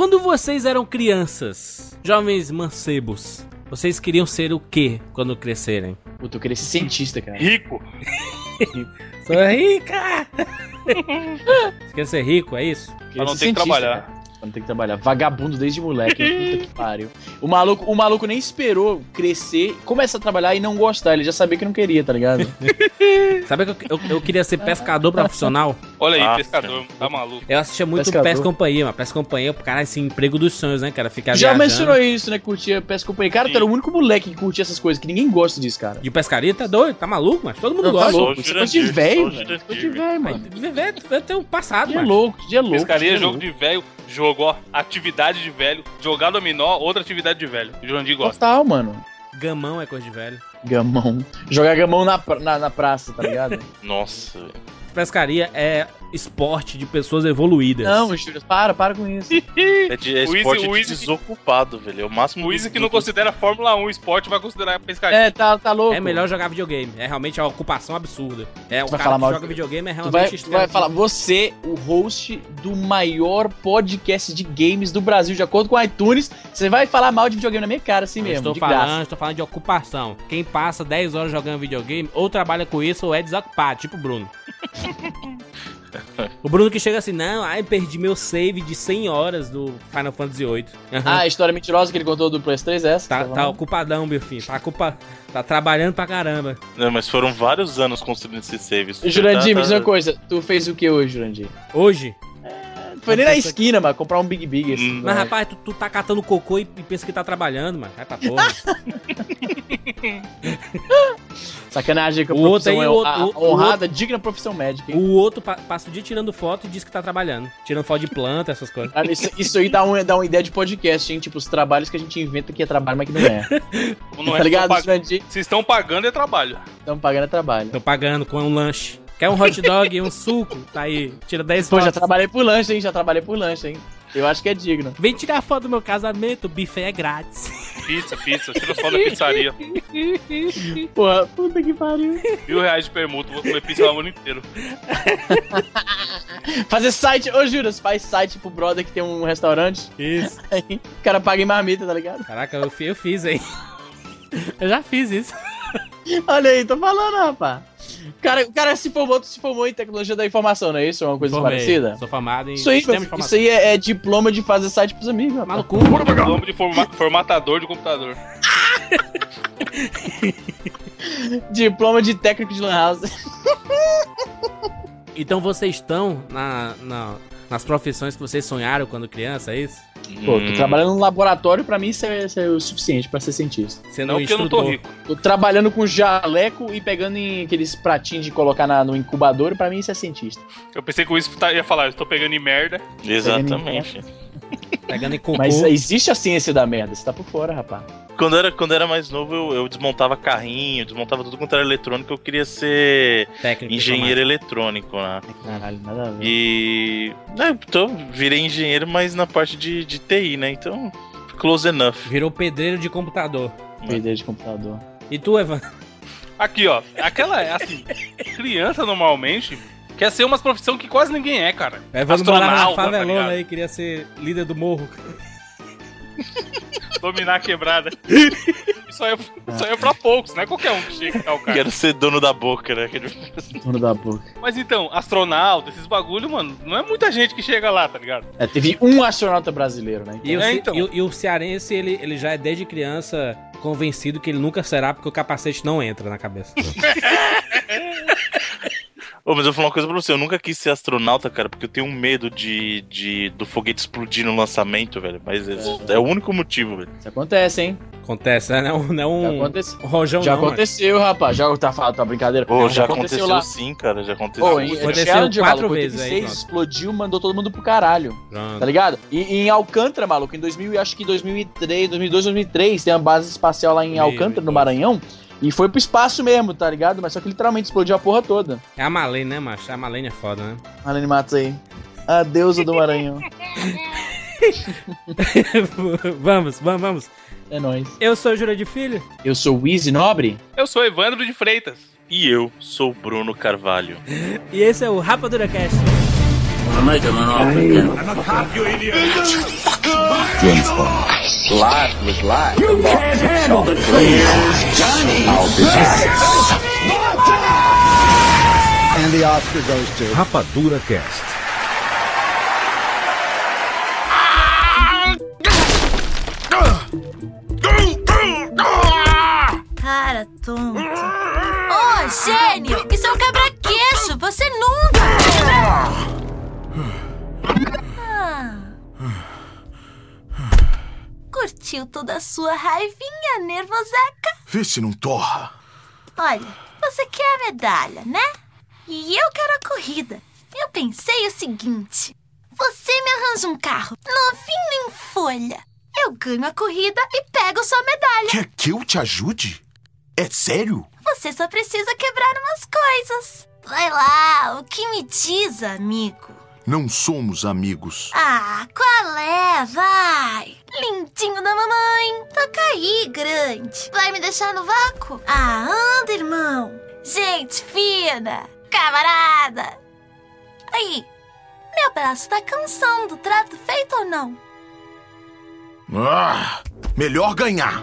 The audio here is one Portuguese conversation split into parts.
Quando vocês eram crianças, jovens mancebos, vocês queriam ser o quê quando crescerem? Puta, eu queria ser cientista, cara. Rico. Sou rica! Você quer ser rico, é isso? Pra não ter que trabalhar. Cara. Ter que trabalhar. Vagabundo desde moleque. hein? Puta que pariu. O maluco, o maluco nem esperou crescer, começa a trabalhar e não gostar. Ele já sabia que não queria, tá ligado? Sabe que eu, eu, eu queria ser pescador profissional? Olha aí, Ah, pescador. Tá maluco. Eu assistia muito Pescador. Pesca Companhia, mano. Pesca Companhia, cara, esse emprego dos sonhos, né, cara? Ficar já viajando. mencionou isso, né? Curtia pesca companhia. Cara, tu era o único moleque que curtia essas coisas, que ninguém gosta disso, cara. De pescaria, tá doido? Tá maluco, mas todo mundo Não, tá gosta. louco. Sou Você é de velho, velho. De velho, mano. Viver, eu tenho um passado, Dia mano. louco, dia louco. Pescaria, dia jogo louco. de velho, jogo, ó. Atividade de velho. Jogar dominó, outra atividade de velho. O Jurandir gosta. Total, mano. Gamão é coisa de velho. Gamão. Jogar gamão na, pra- na, na praça, tá ligado? Nossa, velho. Pescaria é esporte de pessoas evoluídas. não, Júlio, para, para com isso. É, de, é O Easy- esporte o de Easy- desocupado, velho. É o máximo O Easy do- que não do- considera Fórmula 1 esporte vai considerar pescaria. É, tá, tá louco. É melhor jogar videogame. É realmente uma ocupação absurda. É, o vai cara falar que mal joga de- videogame é Tu realmente vai, tu extremo. vai falar, você, o host do maior podcast de games do Brasil, de acordo com o iTunes, você vai falar mal de videogame na minha cara, assim Eu mesmo, estou de falando, graça. estou falando de ocupação. Quem passa 10 horas jogando videogame, ou trabalha com isso, ou é desocupado, tipo o Bruno. o Bruno que chega assim, não, ai, perdi meu save de 100 horas do Final Fantasy VIII. Aham. Ah, a história mentirosa que ele contou do PS3 é essa? Tá, tá falando? ocupadão, meu filho. Tá, ocupa... tá trabalhando pra caramba. Não, mas foram vários anos construindo esses saves. Jurandir, me Tá- diz uma coisa, tu fez o que hoje, Jurandir? Hoje. Foi nem na esquina, mano, comprar um Big Big. Assim, Hum. Mas, rapaz, tu, tu tá catando cocô e, e pensa que tá trabalhando, mano. Vai pra porra. Sacanagem com a O outro profissão aí, é o outro- a- o- o honrada, digna profissão médica, hein? o outro pa- passa o dia tirando foto e diz que tá trabalhando. Tirando foto de planta, essas coisas. Cara, Isso, isso aí dá, um, dá uma ideia de podcast, hein? Tipo, os trabalhos que a gente inventa que é trabalho, mas que não é. Não é tá ligado, tão pag- Jurandir? Se estão pagando, é trabalho. Estamos pagando é trabalho. Tô pagando com um lanche. Quer um hot dog e um suco? Tá aí. Tira 10 Pô, já trabalhei por lanche, hein? Já trabalhei por lanche, hein? Eu acho que é digno. Vem tirar foto do meu casamento, o buffet é grátis. Pizza, pizza. Tira só da pizzaria. Porra, puta que pariu. Mil reais de permuta. Vou comer pizza o ano inteiro. Fazer site, ô Juras, faz site pro brother que tem um restaurante. Isso. Aí o cara paga em marmita, tá ligado? Caraca, eu, eu fiz, hein? Eu já fiz isso. Olha aí, tô falando, rapaz. O cara, o cara se formou, se formou em tecnologia da informação, não é isso? É uma coisa Formei. parecida? Sou formado em Isso aí, sistema de isso aí é, é diploma de fazer site pros amigos. Maluco. Nome de forma- formatador de computador. Diploma de técnico de lan house. Então vocês estão na, na- nas profissões que vocês sonharam quando criança, é isso? Pô, Hum, tô trabalhando num laboratório, pra mim isso é, isso é o suficiente pra ser cientista. Sendo Não um porque eu não tô rico. Tô trabalhando com jaleco e pegando em aqueles pratinhos de colocar na- no incubador, pra mim isso é cientista. Eu pensei que o isso ia falar, eu tô pegando em merda. Exatamente. Pegando em cocô. Mas existe a ciência da merda, você tá por fora, rapaz. Quando era, quando era mais novo, eu, eu desmontava carrinho, desmontava tudo quanto era eletrônico. Eu queria ser técnico. engenheiro eletrônico, né? Caralho, nada a ver. E. Né, então, virei engenheiro, mas na parte de, de TI, né? Então, close enough. Virou pedreiro de computador. Perder de computador. E tu, Evan? Aqui, ó. Aquela, assim, criança normalmente quer ser uma profissão que quase ninguém é, cara. Evan morava na Astronauta, tá favelona ligado? aí, queria ser líder do morro. Dominar a quebrada. Isso aí, é, isso aí é pra poucos, não é qualquer um que chega e tá o cara. Quero ser dono da boca, né? Dono da boca. Mas então, astronauta, esses bagulho, mano, não é muita gente que chega lá, tá ligado? É, teve um astronauta brasileiro, né? E, o, É, então. e o- e o cearense, ele, ele já é desde criança convencido que ele nunca será porque o capacete não entra na cabeça. Ô, mas eu vou falar uma coisa pra você, eu nunca quis ser astronauta, cara, porque eu tenho um medo de, de do foguete explodir no lançamento, velho. Mas é, é o único motivo, velho. Isso acontece, hein? Acontece, né? Não, é um- não Já é um aconteceu. rojão Já não, mano. aconteceu, rapaz. Já tá falando, tá brincadeira. Pô, já aconteceu, lá. sim, cara, já aconteceu. Pô, em Aconteceu Challenge, quatro maluco, vezes aí, 86 pronto. explodiu, mandou todo mundo pro caralho. Pronto. Tá ligado? E, e em Alcântara, maluco, em 2000, acho que 2003, 2002, 2003, tem uma base espacial lá em Alcântara, no. Maranhão. E foi pro espaço mesmo, tá ligado? Mas só que literalmente explodiu a porra toda. É a Malene, né, macho? A Malene é foda, né? Alene Matos aí. A deusa do Maranhão. vamos, vamos, vamos. É nóis. Eu sou o Jura de Filho. Eu sou o Easy Nobre. Eu sou Evandro de Freitas. E eu sou o Bruno Carvalho. E esse é o Rapadura Cast. I make him an offer again. James Bond. Life was life. You can't handle the truth. Johnny. I'll be back. And the Oscar goes to Rapadura Cast. Cara tonto. Ô, gênio! Isso é um quebra-queixo! Você nunca! Ah. Curtiu toda a sua raivinha, nervoseca? Vê se não torra. Olha, você quer a medalha, né? E eu quero a corrida. Eu pensei o seguinte: você me arranja um carro novinho em folha. Eu ganho a corrida e pego sua medalha. Quer que eu te ajude? É sério? Você só precisa quebrar umas coisas. Vai lá, o que me diz, amigo? Não somos amigos. Ah, qual é? Vai! Lindinho da mamãe! Toca aí, grande! Vai me deixar no vácuo? Ah, anda, irmão! Gente fina! Camarada! Aí, meu braço tá cansando. Trato feito ou não? Ah, melhor ganhar.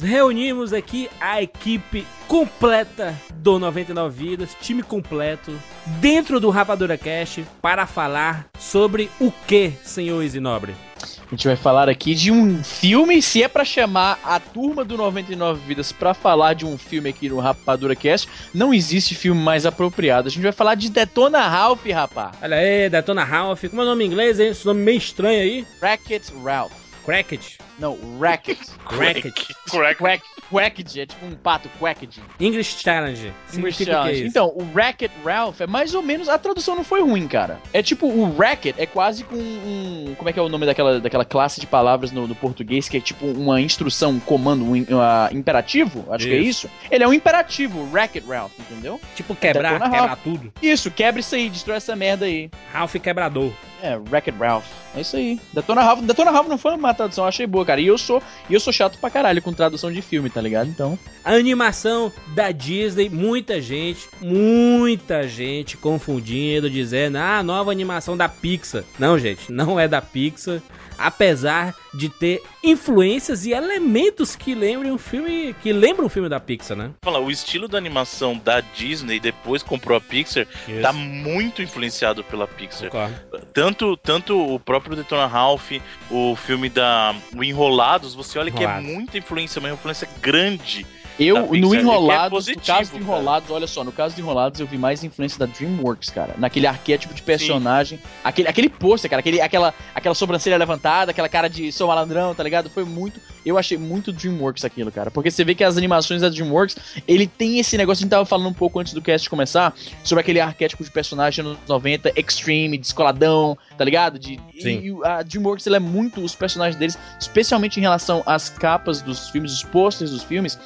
Reunimos aqui a equipe completa do 99 Vidas, time completo, dentro do Rapadura Cast, para falar sobre o que, senhor Isinobre? A gente vai falar aqui de um filme, se é pra chamar a turma do 99 Vidas pra falar de um filme aqui no Rapadura Cast, não existe filme mais apropriado. A gente vai falar de Detona Ralph, rapá. Olha aí, Detona Ralph, como é o nome em inglês, hein? Esse nome meio estranho aí. Wreck-It Ralph. Cracket. Não, Racket. Cracket. Correct. Quack, Quacked, é tipo um pato, Quacked. English Challenge. Significa o que é isso? Então, o Racket Ralph é mais ou menos. A tradução não foi ruim, cara. É tipo, o Racket é quase com um. Como é que é o nome daquela, daquela classe de palavras no, no português que é tipo uma instrução, um comando, um, uh, imperativo? Acho que é isso. Ele é um imperativo, o Racket Ralph, entendeu? Tipo quebrar, quebrar Ralph. tudo. Isso, quebra isso aí, destrói essa merda aí. Ralph quebrador. É, Wreck-It Ralph. É isso aí. Detona Ralph, Detona Ralph não foi uma tradução, eu achei boa, cara. E eu sou, e eu sou chato pra caralho com tradução de filme, tá ligado? Então. A animação da Disney, muita gente, muita gente confundindo, dizendo, ah, nova animação da Pixar. Não, gente, não é da Pixar. Apesar de ter influências e elementos que lembram um filme. que lembram um filme da Pixar, né? Fala, o estilo da animação da Disney depois comprou a Pixar tá muito influenciado pela Pixar. Concordo. Tanto, tanto o próprio Detona Ralph, o filme da o Enrolados, você olha que é Enrolados. muita influência, uma influência grande. Eu, Da no que é Enrolados, positivo, no caso do cara. Enrolados, olha só, no caso do Enrolados eu vi mais influência da DreamWorks, cara. Naquele arquétipo de personagem. Aquele, aquele pôster, cara, aquele, aquela, aquela sobrancelha levantada, aquela cara de sou malandrão, tá ligado? Foi muito. Eu achei muito DreamWorks aquilo, cara. Porque você vê que as animações da DreamWorks, ele tem esse negócio, a gente tava falando um pouco antes do cast começar, sobre aquele arquétipo de personagem nos 90, extreme, descoladão, tá ligado? De, Sim. E, e a DreamWorks, ela é muito, os personagens deles, especialmente em relação às capas dos filmes, os posters dos filmes,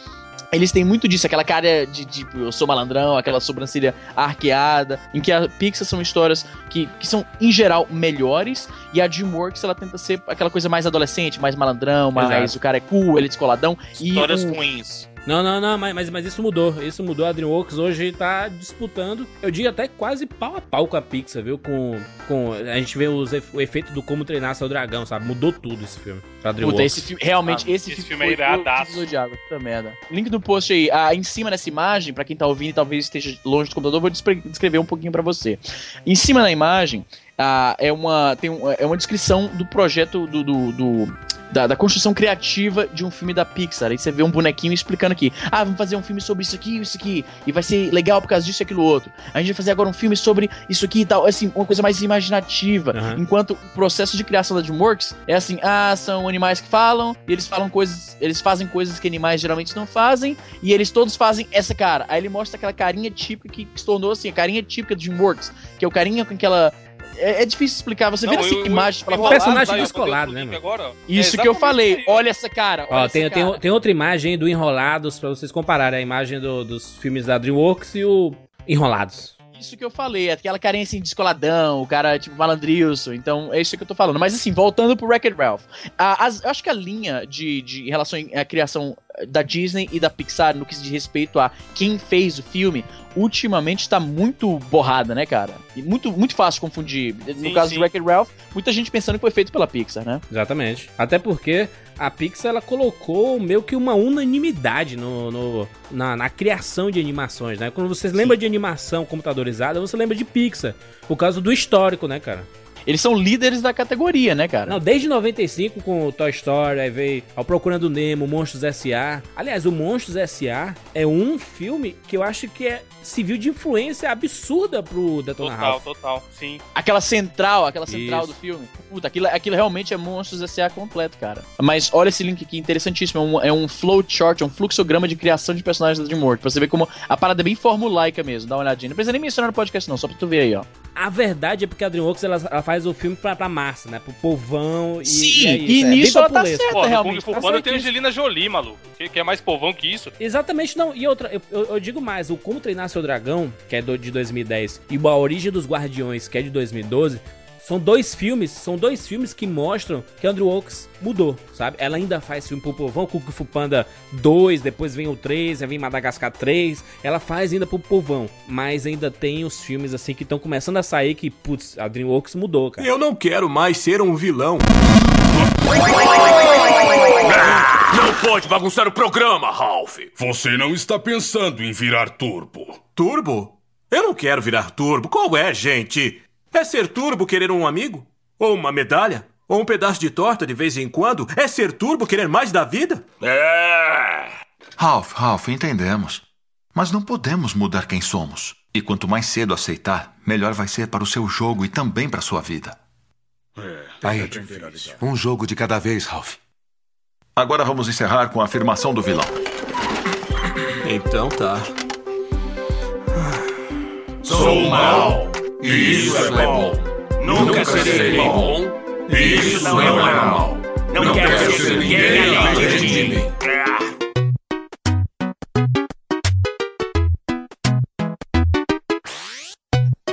eles têm muito disso, aquela cara de tipo, eu sou malandrão, aquela sobrancelha arqueada, em que a Pixar são histórias que, que são, em geral, melhores, e a DreamWorks, ela tenta ser aquela coisa mais adolescente, mais malandrão, mais Exato. o cara é cool, ele é descoladão. Histórias e o, ruins. Não, não, não, mas, mas, mas isso mudou. Isso mudou. A DreamWorks hoje tá disputando, eu diria até quase pau a pau com a Pixar, viu? Com. com a gente vê os, o efeito do Como Treinar Seu Dragão, sabe? Mudou tudo esse filme. Pra Puta, DreamWorks. esse filme, realmente, Ah, esse, esse filme, filme é iradaço. puta merda. Link no post aí, ah, em cima dessa imagem, pra quem tá ouvindo e talvez esteja longe do computador, eu vou descrever um pouquinho pra você. Em cima da imagem, ah, é, uma, tem um- é uma descrição do projeto do. do- do- da, da construção criativa de um filme da Pixar. Aí você vê um bonequinho explicando aqui. Ah, vamos fazer um filme sobre isso aqui, isso aqui. E vai ser legal por causa disso e aquilo outro. A gente vai fazer agora um filme sobre isso aqui e tal. Assim, uma coisa mais imaginativa. Aham. Enquanto o processo de criação da DreamWorks é assim, ah, são animais que falam, e eles falam coisas, eles fazem coisas que animais geralmente não fazem, e eles todos fazem essa cara. Aí ele mostra aquela carinha típica que se tornou assim, a carinha típica de DreamWorks, que é o carinha com aquela é, é difícil explicar. Você vê Não, essa eu- eu- imagem pra falar. personagem vou descolado, né, mano? Agora, ó. Isso É que eu falei. Olha essa cara. Ó, olha tem, essa tem, cara. tem outra imagem do Enrolados pra vocês compararem a imagem do- dos filmes da DreamWorks e o. enrolados. Isso que eu falei, aquela carinha assim, descoladão, o cara tipo malandrilson. Então, é isso que eu tô falando. Mas assim, voltando pro Wreck-It Ralph. a- as- eu acho que a linha de, de em relação à criação da Disney e da Pixar no que se diz respeito a quem fez o filme, ultimamente tá muito borrada, né, cara? E muito, muito fácil confundir. No Sim, caso sim. do Wreck-It Ralph, muita gente pensando que foi feito pela Pixar, né? Exatamente. Até porque a Pixar ela colocou meio que uma unanimidade no, no- na, na criação de animações, né? Quando você lembra de animação computadorizada, você lembra de Pixar. Por causa do histórico, né, cara? Eles são líderes da categoria, né, cara? Não, desde 95 com o Toy Story, aí veio ao Procurando Nemo, Monstros S.A. Aliás, o Monstros S.A. é um filme que eu acho que é civil de influência absurda pro Detona Total, Ralph. total. Sim. Aquela central, aquela central Isso. do filme. Puta, aquilo, aquilo realmente é Monstros S.A. completo, cara. Mas olha esse link aqui, interessantíssimo. É um, é um flowchart, é um fluxograma de criação de personagens da DreamWorks. Pra você ver como a parada é bem formulaica mesmo. Dá uma olhadinha. Não precisa nem mencionar no podcast, não, só pra tu ver aí, ó. A verdade é porque a DreamWorks ela, ela faz o filme pra, pra massa, né? Pro povão e, Sim, é e isso, é bem nisso ela tá certa. Pô, no Kung realmente, Fu tá Panda tem. Angelina Jolie, maluco. Que, que é mais povão que isso. Exatamente, não. E outra, eu, eu- eu digo mais, o Como Treinar Seu Dragão, que é do, de 2010, e o A Origem dos Guardiões, que é de 2012, são dois filmes, são dois filmes que mostram que a Andrew Oaks mudou, sabe? Ela ainda faz filme pro povão, Kung Fu Panda 2, depois vem o 3, aí vem Madagascar 3, ela faz ainda pro povão, mas ainda tem os filmes assim que estão começando a sair que, putz, a DreamWorks mudou, cara. Eu não quero mais ser um vilão. Não pode bagunçar o programa, Ralph. Você não está pensando em virar turbo. Turbo? Eu não quero virar turbo. Qual é, gente? É ser turbo querer um amigo? Ou uma medalha? Ou um pedaço de torta de vez em quando? É ser turbo querer mais da vida? É. Ralph, Ralph, entendemos. Mas não podemos mudar quem somos. E quanto mais cedo aceitar, melhor vai ser para o seu jogo e também para a sua vida. Aí, um jogo de cada vez, Ralph. Agora vamos encerrar com a afirmação do vilão. Então tá. Sou mal. Isso é bom. Nunca serei bom. Isso não é mal. Não quero ser ninguém além de mim.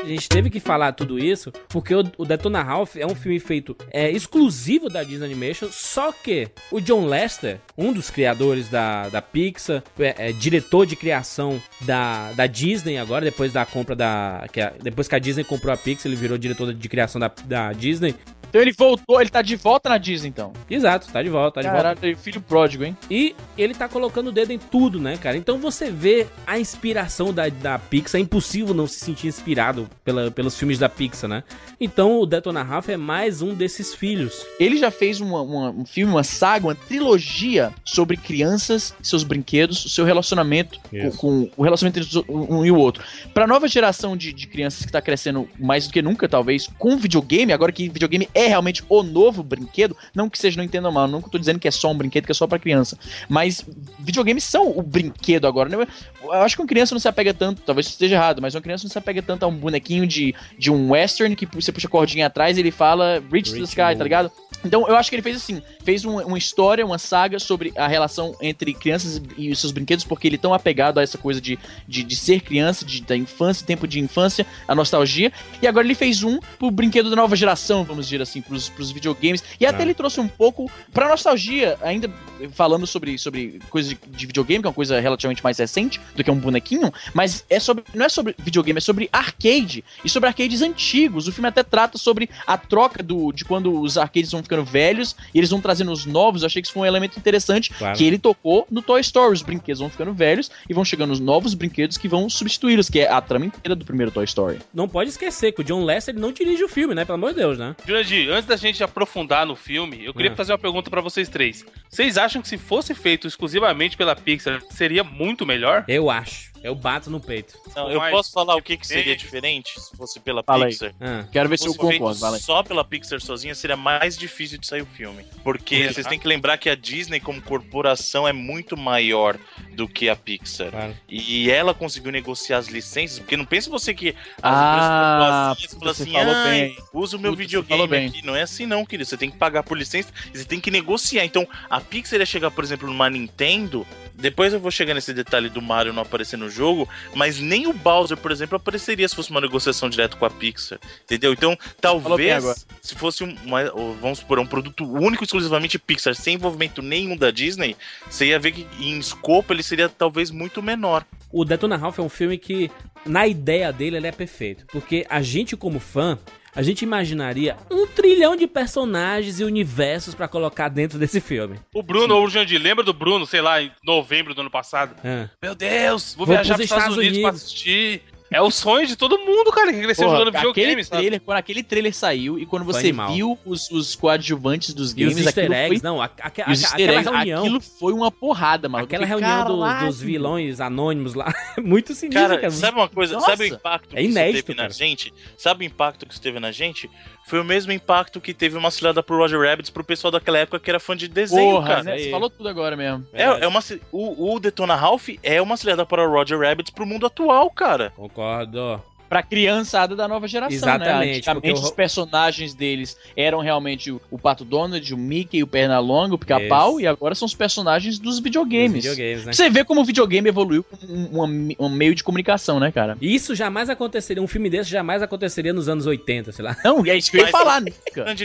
A gente teve que falar tudo isso porque o, o Detona Ralph é um filme feito é, exclusivo da Disney Animation, só que o John Lester, um dos criadores da, da Pixar, é, é diretor de criação da, da Disney agora, depois da compra da... Que a- depois que a Disney comprou a Pixar, ele virou diretor de criação da, da Disney. Então ele voltou, ele tá de volta na Disney, então. Exato, tá de volta, tá de volta. Caralho, filho pródigo, hein? E ele tá colocando o dedo em tudo, né, cara? Então você vê a inspiração da, da Pixar. É impossível não se sentir inspirado pela, pelos filmes da Pixar, né? Então o Detona Ralph é mais um desses filhos. Ele já fez uma- uma- um filme, uma saga, uma trilogia sobre crianças, seus brinquedos, o seu relacionamento com, com o relacionamento entre um e o outro. Pra nova geração de, de crianças que tá crescendo mais do que nunca, talvez, com videogame, agora que videogame é realmente o novo brinquedo, não que seja, não entendam mal, não que eu tô dizendo que é só um brinquedo, que é só pra criança, mas videogames são o brinquedo agora, né? Eu acho que uma criança não se apega tanto, talvez esteja errado, mas uma criança não se apega tanto a um bonequinho de, de um western que você puxa a cordinha atrás e ele fala Reach to the Sky, tá ligado? Então eu acho que ele fez assim, fez um- uma história, uma saga sobre a relação entre crianças e os seus brinquedos, porque ele é tão apegado a essa coisa de, de, de ser criança, de, da infância, tempo de infância, a nostalgia. E agora ele fez um pro brinquedo da nova geração, vamos dizer assim, pros, pros videogames. E até Ah. ele trouxe um pouco pra nostalgia, ainda falando sobre, sobre coisa de, de videogame, que é uma coisa relativamente mais recente do que um bonequinho, mas é sobre, não é sobre videogame, é sobre arcade e sobre arcades antigos. O filme até trata sobre a troca do, de quando os arcades vão ficando velhos e eles vão trazendo os novos. Eu achei que isso foi um elemento interessante Claro. que ele tocou no Toy Story. Os brinquedos vão ficando velhos e vão chegando os novos brinquedos que vão substituí-los, que é a trama inteira do primeiro Toy Story. Não pode esquecer que o John Lester ele não dirige o filme, né? Pelo amor de Deus, né? Jurandir, antes da gente aprofundar no filme, eu queria Ah. fazer uma pergunta pra vocês três. Vocês acham que se fosse feito exclusivamente pela Pixar, seria muito melhor? Eu acho. Eu bato no peito. Não, eu Mas, posso falar o que, que seria diferente. se fosse pela Fala. Pixar? Ah, Quero ver se eu fosse feito concordo, só pela Pixar sozinha, seria mais difícil de sair o filme. Porque Por quê? vocês têm que lembrar que a Disney, como corporação, é muito maior do que a Pixar. Claro. E ela conseguiu negociar as licenças, porque não pense você que as Ah, empresas estão você assim, falou "Ai, bem. usa o meu Puta, videogame bem. aqui. Não é assim não, querido. Você tem que pagar por licença e você tem que negociar. Então, a Pixar ia chegar, por exemplo, numa Nintendo. Depois eu vou chegar nesse detalhe do Mario não aparecer no jogo, mas nem o Bowser, por exemplo, apareceria se fosse uma negociação direto com a Pixar. Entendeu? Então, talvez, se fosse um, uma- vamos supor, um produto único exclusivamente Pixar, sem envolvimento nenhum da Disney, você ia ver que em escopo ele seria talvez muito menor. O Detona Ralph é um filme que, na ideia dele, ele é perfeito. Porque a gente, como fã, a gente imaginaria um trilhão de personagens e universos pra colocar dentro desse filme. O Bruno, ou o Jandir, lembra do Bruno, sei lá, em novembro do ano passado? Ah. Meu Deus, vou, Vou viajar pros Estados, Estados Unidos, pra Unidos. assistir. É o sonho de todo mundo, cara, que cresceu Porra, jogando aquele videogame, sabe? trailer, quando aquele trailer saiu e quando você viu os, os coadjuvantes dos E os games, easter aquilo eggs, foi... não, a, a- a- os aquela eggs, reunião. aquilo foi uma porrada, mano. Aquela fiquei, reunião do- dos vilões anônimos lá, muito sinistro, Cara, cara. sabe uma coisa? Nossa, sabe o impacto é que inédito, isso teve cara. na gente? Sabe o impacto que isso teve na gente? Foi o mesmo impacto que teve uma cilada pro Roger Rabbit pro pessoal daquela época que era fã de desenho, Porra, cara. né? Você falou tudo agora mesmo. É, é uma, o, o Detona Ralph é uma cilada para o Roger Rabbit pro mundo atual, cara. Concordo. Pra criançada da nova geração, Exatamente, né? Antigamente porque o- os personagens deles eram realmente o, o Pato Donald, o Mickey, o Pernalonga, o Pica-Pau, e agora são os personagens dos videogames. Os videogames, né? Você vê como o videogame evoluiu como um, um- um meio de comunicação, né, cara? Isso jamais aconteceria, um filme desse jamais aconteceria nos anos 80, sei lá. Não, e é isso que eu ia Mas- falar, né,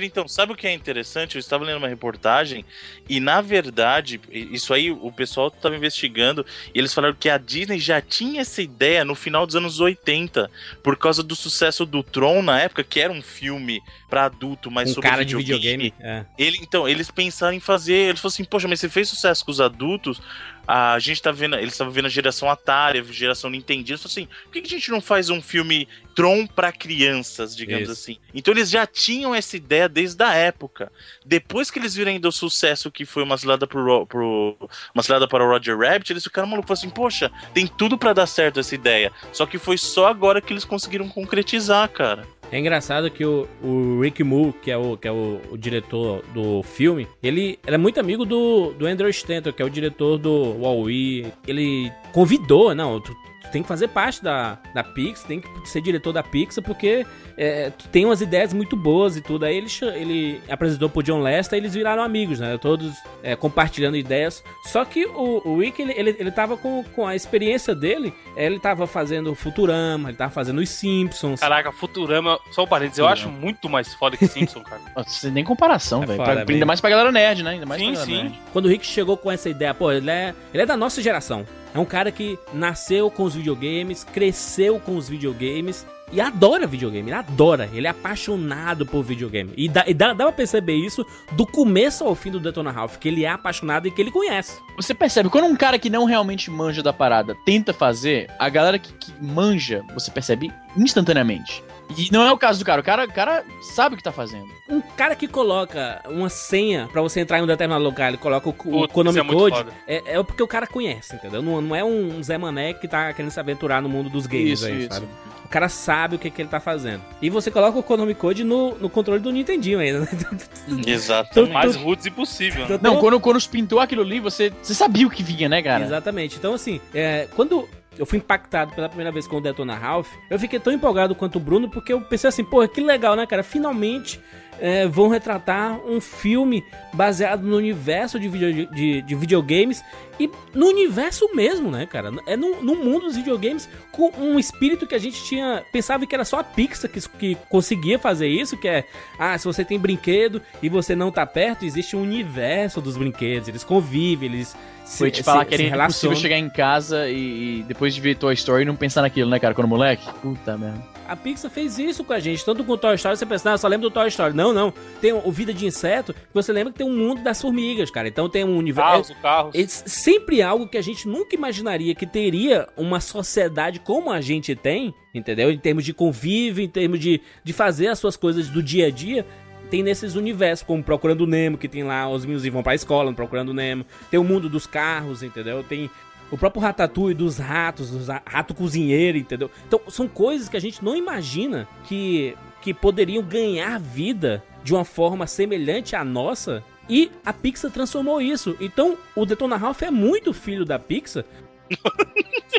então, sabe o que é interessante? Eu estava lendo uma reportagem e, na verdade, isso aí o pessoal estava investigando e eles falaram que a Disney já tinha essa ideia no final dos anos 80, por causa do sucesso do Tron na época, que era um filme para adulto, mas um sobre cara de videogame. É. Ele, então, eles pensaram em fazer. Eles falaram assim, poxa, mas você fez sucesso com os adultos. A gente tá vendo. Eles estavam vendo a geração Atari, a geração Nintendo. Assim, por que que a gente não faz um filme Tron pra crianças, digamos Isso. assim? Então eles já tinham essa ideia desde a época. Depois que eles viram ainda o sucesso que foi uma cilada pro, Ro- pro uma cilada para o Roger Rabbit, eles ficaram malucos. Falaram assim, poxa, tem tudo pra dar certo essa ideia. Só que foi só agora que eles conseguiram concretizar, cara. É engraçado que o, o Rick Moore, que é, o, que é o, o diretor do filme, ele, ele é muito amigo do, do Andrew Stanton, que é o diretor do Wall-E. Ele convidou, não, tu, tem que fazer parte da, da Pixar, tem que ser diretor da Pixar, porque é, tu tem umas ideias muito boas e tudo. Aí ele, ele apresentou pro John Lester e eles viraram amigos, né? Todos é, compartilhando ideias. Só que o, o Rick, ele, ele, ele tava com, com a experiência dele, é, ele tava fazendo Futurama, ele tava fazendo os Simpsons. Caraca, Futurama, só um parênteses, eu acho muito mais foda que Simpson, cara. Nossa, Sem nem comparação, É velho. bem. Ainda mais pra galera nerd, né? Ainda mais Sim, sim. nerd. Quando o Rick chegou com essa ideia, pô, ele é, ele é da nossa geração. É um cara que nasceu com os videogames, cresceu com os videogames e adora videogame. Ele adora, ele é apaixonado por videogame. E dá, e dá, dá pra perceber isso do começo ao fim do Detona Ralph, que ele é apaixonado e que ele conhece. Você percebe, quando um cara que não realmente manja da parada tenta fazer, a galera que, que manja, você percebe instantaneamente. E não é o caso do cara. O cara, o cara sabe o que tá fazendo. Um cara que coloca uma senha pra você entrar em um determinado lugar, ele coloca o, o Konami é Code, é, é porque o cara conhece, entendeu? Não, não é um Zé Mané que tá querendo se aventurar no mundo dos games Isso, aí, isso. sabe? O cara sabe o que, que ele tá fazendo. E você coloca o Konami Code no, no controle do Nintendinho ainda. né? Exato. O mais roots impossível, né? Não, quando, quando pintou aquilo ali, você, você sabia o que vinha, né, cara? Exatamente. Então, assim, é, quando eu fui impactado pela primeira vez com o Detona Ralph, eu fiquei tão empolgado quanto o Bruno, porque eu pensei assim, pô, que legal, né, cara? Finalmente é, vão retratar um filme baseado no universo de, video- de- de videogames e no universo mesmo, né, cara? É no, no mundo dos videogames com um espírito que a gente tinha. Pensava que era só a Pixar que, que conseguia fazer isso, que é, ah, se você tem brinquedo e você não tá perto, existe um universo dos brinquedos, eles convivem, eles. Foi se- te falar se- que era impossível chegar em casa e, e depois de ver Toy Story não pensar naquilo, né, cara? Quando moleque. Puta merda. A Pixar fez isso com a gente, tanto com o Toy Story, você pensa, não, eu só lembro do Toy Story. Não, não. Tem o Vida de Inseto, que você lembra que tem um mundo das formigas, cara. Então tem um universo. Carros, carros. É sempre algo que a gente nunca imaginaria que teria uma sociedade como a gente tem, entendeu? Em termos de convívio, em termos de, de fazer as suas coisas do dia a dia. Tem nesses universos, como Procurando Nemo, que tem lá os meninos vão pra escola, Procurando Nemo. Tem o mundo dos carros, entendeu? Tem o próprio Ratatouille dos ratos, dos ra- rato cozinheiro, entendeu? Então, são coisas que a gente não imagina que, que poderiam ganhar vida de uma forma semelhante à nossa E a Pixar transformou isso. Então, o Detona Ralph é muito filho da Pixar.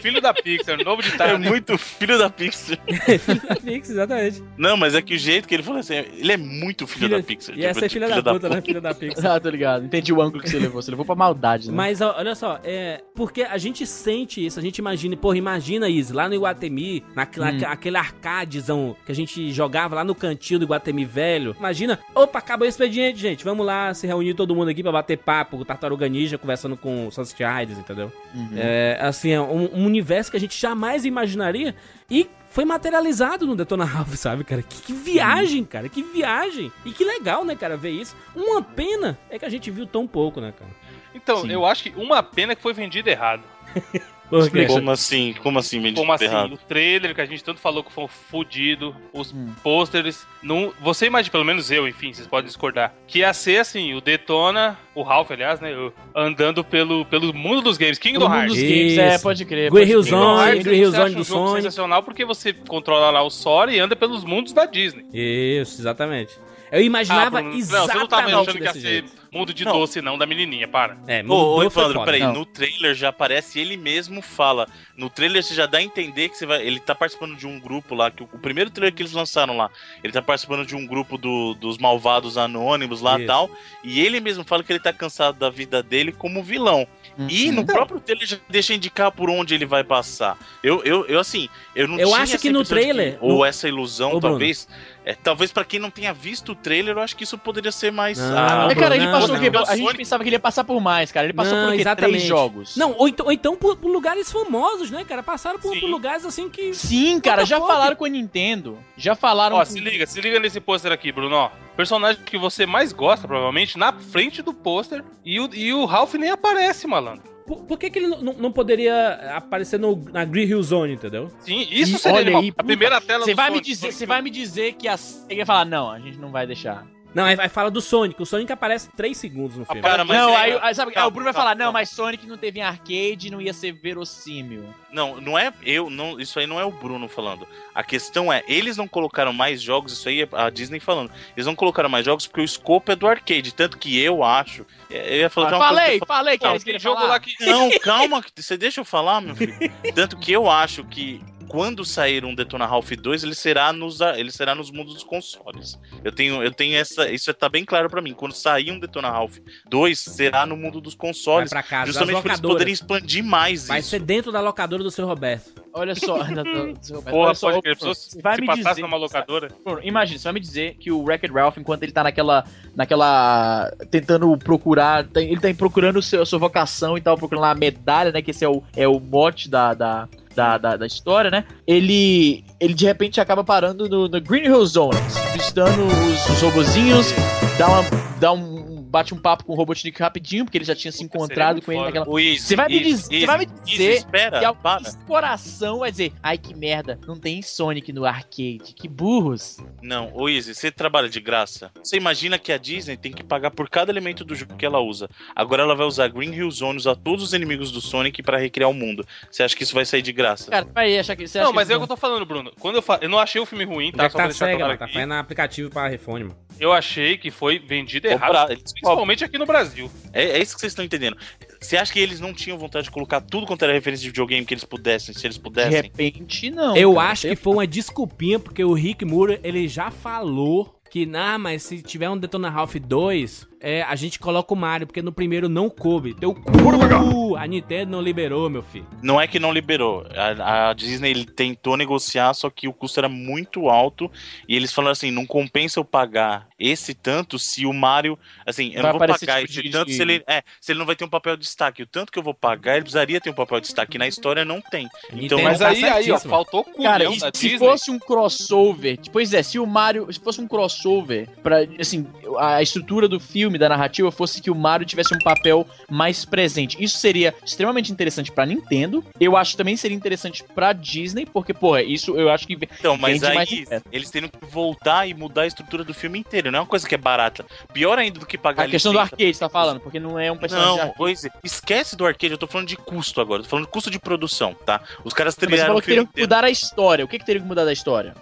Filho da Pixar, novo ditado. É muito filho da Pixar. filho da Pixar, exatamente. Não, mas é que o jeito que ele falou assim, ele é muito filho da Pixar. E essa é tipo, filha da puta, né? Filha da Pixar. Ah, tô ligado. Entendi o ângulo que você levou. Você levou pra maldade, né? Mas ó, olha só, é. Porque a gente sente isso, a gente imagina, porra, imagina isso, lá no Iguatemi, naquela, Hum. aquele arcadezão que a gente jogava lá no cantinho do Iguatemi velho. Imagina, opa, acabou o expediente, gente. Vamos lá se reunir todo mundo aqui pra bater papo, o Tartaruga Ninja conversando com o Sunset Riders, entendeu? Uhum. É, assim, é um, um universo que a gente jamais imaginaria e foi materializado no Detona Ralph, sabe, cara? Que, que viagem, cara, que viagem. E que legal, né, cara, ver isso. Uma pena é que a gente viu tão pouco, né, cara? Então, Sim. eu acho que uma pena que foi vendido errado. Porque- Como assim? Como assim, vendido Como assim? errado? O trailer que a gente tanto falou que foi fudido, os Hum. pôsteres. Não, você imagina, pelo menos eu, enfim, vocês podem discordar. Que ia ser assim: o Detona, o Ralph, aliás, né? o- Andando pelo, pelo mundo dos games. Kingdom Todo mundo Hearts. dos games, é, pode crer. Pode Hill. Zone, Hearts, Hill acha Zone um do jogo Sonic. sensacional porque você controla lá o Sora e anda pelos mundos da Disney. Isso, exatamente. Eu imaginava Bruno, exatamente Não, você não tava achando que ia desse ser jeito. Mundo de Não. doce, não, da menininha, para. É, Ô, ô mudou, foi Evandro, foda. peraí, Não. no trailer já aparece, ele mesmo fala. No trailer você já dá a entender que você vai. Ele tá participando de um grupo lá, que o, o primeiro trailer que eles lançaram lá, ele tá participando de um grupo do- dos malvados anônimos lá e tal. E ele mesmo fala que ele tá cansado da vida dele como vilão. Uhum. E no próprio trailer já deixa indicar por onde ele vai passar. Eu, eu, eu assim, eu não Eu tinha acho que no trailer, ou no- essa ilusão, Ô, talvez. É, talvez pra quem não tenha visto o trailer, eu acho que isso poderia ser mais. Não, ah, É, cara, ele Não, passou quê? A gente pensava que ele ia passar por mais, cara. Ele passou Não, por quê? exatamente. Três jogos. Não, ou então, ou então por, por lugares famosos, né, cara? Passaram por, por lugares assim que. Sim, cara, já falaram com a Nintendo. Já falaram Ó, com... se liga, se liga nesse pôster aqui, Bruno, ó. Personagem que você mais gosta, provavelmente, na frente do pôster. E o, e o Ralph nem aparece, malandro. Por, por que, que ele não, poderia aparecer no, na Green Hill Zone, entendeu? Sim, isso E seria olha aí, a puta, primeira tela Você do vai me Sonic, dizer, Sonic você vai me dizer que a SEGA ia falar, não, a gente não vai deixar. Não, aí, aí fala do Sonic. O Sonic aparece 3 segundos no filme. Cara, mas não, é- aí, aí sabe, calma, aí o Bruno vai calma, falar, não, calma. mas Sonic não teve em arcade, não ia ser verossímil. Não, não é eu, não, isso aí não é o Bruno falando. A questão é, eles não colocaram mais jogos, isso aí é a Disney falando. Eles não colocaram mais jogos porque o escopo é do arcade, tanto que eu acho. Eu ia falar Ah, de uma coisa falei, que eu falei que Não, era isso que tem ele jogo falar. lá que. Não, calma, você deixa eu falar, meu filho. Tanto que eu acho que quando sair um Detona Ralph 2, ele será nos, ele será nos mundos dos consoles. Eu tenho, eu tenho essa, isso tá bem claro pra mim. Quando sair um Detona Ralph 2, será no mundo dos Vai consoles. pra casa. Justamente pra eles poderem expandir mais Vai isso. ser dentro da locadora do seu Roberto. Olha só, seu Roberto, Porra, olha só, pode crer. Se você vai se me passasse dizer, numa locadora. Bruno, imagina, você vai me dizer que o Wreck-It Ralph, enquanto ele tá naquela, naquela, tentando procurar, tem- ele tá procurando o seu, a sua vocação e tal, procurando lá a medalha, né, que esse é o, é o mote da, da, da, da, da história, né, ele, ele de repente acaba parando no, no Green Hill Zone, visitando os, os robozinhos, dá, uma, dá um, bate um papo com o Robotnik rapidinho, porque ele já tinha se Puta, encontrado com ele naquela... Você vai me dizer- você Easy, vai me dizer espera, que para. esse coração vai dizer, ai que merda, não tem Sonic no arcade, que burros. Não, ô Izzy, você trabalha de graça. Você imagina que a Disney tem que pagar por cada elemento do jogo que ela usa. Agora ela vai usar Green Hill Zone, usar todos os inimigos do Sonic pra recriar o mundo. Você acha que isso vai sair de graça? Cara, vai achar que você acha Não, mas que é o que eu tô falando, Bruno. Quando eu falo. Eu não achei o filme ruim, Tá, tá? Só pra tá deixar cega, claro mano. Tá fazendo aplicativo pra iPhone, mano. Eu achei que foi vendido errado. eles- Principalmente aqui no Brasil. É, é isso que vocês estão entendendo. Você acha que eles não tinham vontade de colocar tudo quanto era referência de videogame que eles pudessem, se eles de pudessem? repente não. Eu cara, acho que foi uma desculpinha, porque o Rick Moore, ele já falou que, nah, mas se tiver um Detona Ralph 2, é, a gente coloca o Mario, porque no primeiro não coube. Deu cu! A Nintendo não liberou, meu filho. Não é que não liberou. A, a Disney ele tentou negociar, só que o custo era muito alto. E eles falaram assim: não compensa eu pagar esse tanto se o Mario. Assim, eu Vai não vou pagar tipo esse de- tanto se ele. É, se ele não vai ter um papel de destaque. O tanto que eu vou pagar, ele precisaria ter um papel de destaque. Na história não tem. Então, Nintendo Mas tá aí, aí, ó, certíssimo. faltou culhão Cara, e se Disney. fosse um crossover, pois é, se o Mario, se fosse um crossover para assim, a estrutura do filme, da narrativa fosse que o Mario tivesse um papel mais presente. Isso seria extremamente interessante pra Nintendo. Eu acho que também seria interessante pra Disney, porque porra, isso eu acho que Então, mas mais aí ingresso. eles teriam que voltar e mudar a estrutura do filme inteiro. Não é uma coisa que é barata. Pior ainda do que pagar a questão do licença. arcade você tá falando, porque não é um personagem Não, pois é. Esquece do arcade, eu tô falando de custo agora. Tô falando de custo de produção, tá? Os caras Mas você trilharam falou que filme teriam que mudar a história. O que que teria que mudar da história?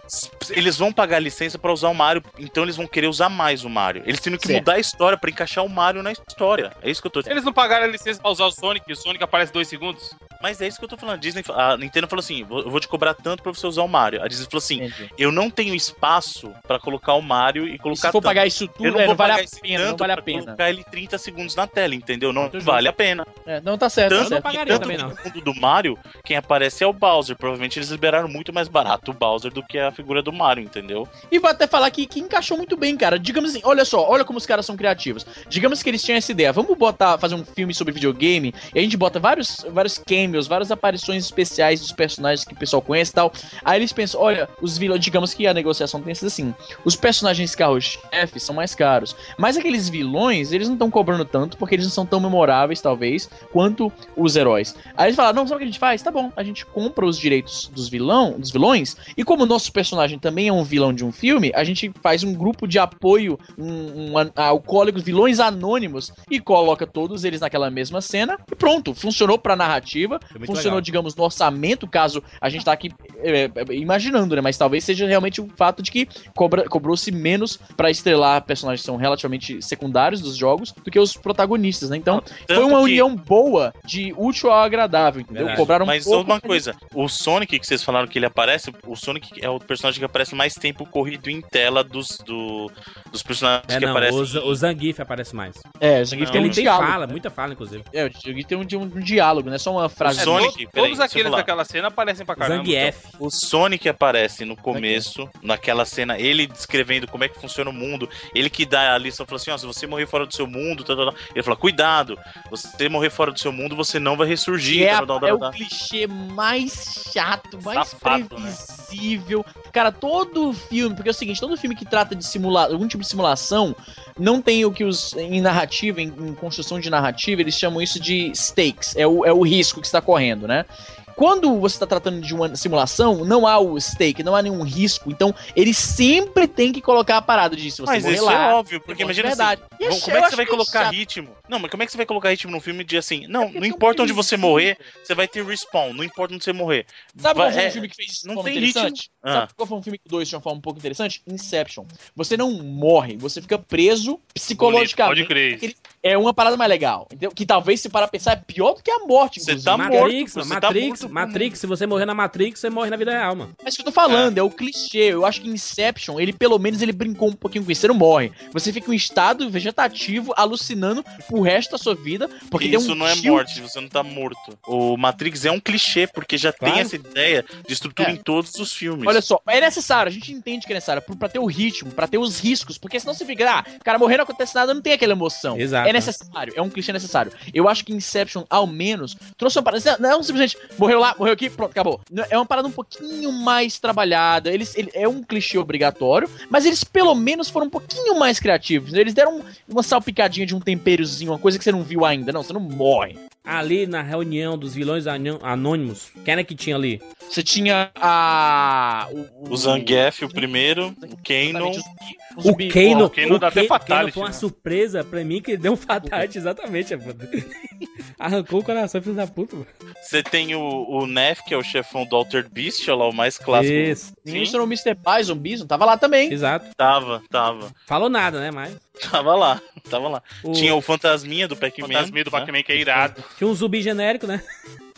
eles, vão pagar licença pra usar o Mario, então eles vão querer usar mais o Mario. Eles têm que Certo. mudar a história pra encaixar o Mario na história. É isso que eu tô Eles não pagaram a licença pra usar o Sonic e o Sonic aparece dois segundos? Mas é isso que eu tô falando. A Disney, a Nintendo falou assim: "Vou- eu vou te cobrar tanto pra você usar o Mario. A Disney falou assim: Entendi. eu não tenho espaço pra colocar o Mario e E colocar se for tanto. pagar isso tudo, eu não é, vou não vale pagar a pena, não vale a pena. colocar ele 30 segundos na tela, entendeu? Não Muito vale a pena. É, não, tá certo, tá Tanto, certo. pagaria tanto também, que não. no mundo do Mario, quem aparece é o Bowser. Provavelmente eles liberaram muito mais barato o Bowser do que a figura do Mario, entendeu? E vou até falar que, que encaixou muito bem, cara. Digamos assim, olha só, olha como os caras são criativos. Digamos que eles tinham essa ideia, vamos botar, fazer um filme sobre videogame, e a gente bota vários, vários cameos, várias aparições especiais dos personagens que o pessoal conhece e tal. Aí eles pensam, olha, os vilões, digamos que a negociação tem sido assim, os personagens carro-chefe são mais caros, mas aqueles vilões, eles não estão cobrando tanto, porque eles não são tão memoráveis, talvez, quanto os heróis. Aí eles falaram, não, sabe o que a gente faz? Tá bom, a gente compra os direitos dos vilão, dos vilões, e como o nosso personagem também é um vilão de um filme, a gente faz um grupo de apoio, um, um alcoólicos, vilões anônimos, e coloca todos eles naquela mesma cena, e pronto, funcionou pra narrativa, Foi funcionou, legal. digamos, no orçamento, caso a gente tá aqui é, é, imaginando, né? Mas talvez seja realmente o fato de que cobrou-se menos pra estrelar personagens que são relativamente secundários dos jogos do que os protagonistas, né? Então, foi Tanto uma que- união boa de útil ao agradável, entendeu? Verdade. Cobraram Mas pouco, uma coisa, o Sonic que vocês falaram que ele aparece, o Sonic é o personagem que aparece mais tempo corrido em tela dos, do, dos personagens É, que não, aparecem. o, o Zangief aparece mais. É, isso aqui Não, tem um Ele tem diálogo. fala, muita fala, inclusive. É, o Jugui tem um, tem um diálogo, não é só uma frase. O Sonic, to- peraí, todos aqueles daquela cena aparecem pra caramba. Zangief. O Sonic aparece no começo, naquela cena, ele descrevendo como é que funciona o mundo, ele que dá a lição, falou assim, ó, se você morrer fora do seu mundo, tal, tal, tal. ele fala, cuidado, você morrer fora do seu mundo, você não vai ressurgir, é, tal, é o clichê mais chato, mais Safado, previsível. Cara, todo filme, porque é o seguinte, todo filme que trata de simular algum tipo de simulação, não tem o que os em narrativa, em, em construção de narrativa, eles chamam isso de stakes, é o, é o risco que está correndo, né? Quando você está tratando de uma simulação, não há o stake, não há nenhum risco. Então, eles sempre têm que colocar a parada disso. Você Mas morrer isso lá, é óbvio, porque imagina verdade. assim, E é Bom, como é que você vai acho colocar chato. ritmo? Não, mas como é que você vai colocar ritmo num filme de assim, não, porque não é importa onde você morrer, você vai ter respawn, não importa onde você morrer. Sabe Vai- qual foi é, um filme que fez isso de não forma tem interessante? ritmo. Ah. Sabe qual foi um filme que dois de uma forma um pouco interessante? Inception. Você não morre, você fica preso psicologicamente. Pode crer. É uma parada mais legal, entendeu? Que talvez, se parar pra pensar, é pior do que a morte, Você tá morto, você tá morto Matrix, se você morrer na Matrix, você morre na vida real, mano. Mas o que eu tô falando, é. o clichê. Eu acho que Inception, ele pelo menos ele brincou um pouquinho com isso. Você não morre. Você fica em um estado vegetativo, alucinando pro resto da sua vida. Porque tem Isso um não é tilt- morte, você não tá morto. O Matrix é um clichê, porque já Claro. tem essa ideia de estrutura É. em todos os filmes. Olha só, é necessário, a gente entende que é necessário pra, ter o ritmo, pra ter os riscos, porque senão você fica, ah, o cara morrer não acontece nada, não tem aquela emoção. Exato. É necessário, é um clichê necessário. Eu acho que Inception, ao menos, trouxe uma parada. Não simplesmente morreu lá, morreu aqui, pronto, acabou. É uma parada um pouquinho mais trabalhada. Eles, ele, é um clichê obrigatório, mas eles pelo menos foram um pouquinho mais criativos. Eles deram uma salpicadinha de um temperozinho, uma coisa que você não viu ainda. Não, você não morre. Ali na reunião dos vilões anô- anônimos, quem era que tinha ali? Você tinha a. O Zangief, o primeiro, o Kanon. O zumbi- Kano, o Kano o dá até Kano- fatality, Kano foi uma né? surpresa pra mim que ele deu um fatality, exatamente, mano. Arrancou o coração, filho da puta, mano. Você tem o, o Neff, que é o chefão do Alter Beast, olha lá, o mais clássico. Isso, Sim, mencionou o Mr. Bison, Bison, tava lá também. exato. tava, tava. Falou nada, né, mas... Tava lá, tava lá. O- Tinha o Fantasminha do Pac-Man. Fantasminha do né? Pac-Man que é irado. Tinha um zumbi genérico, né?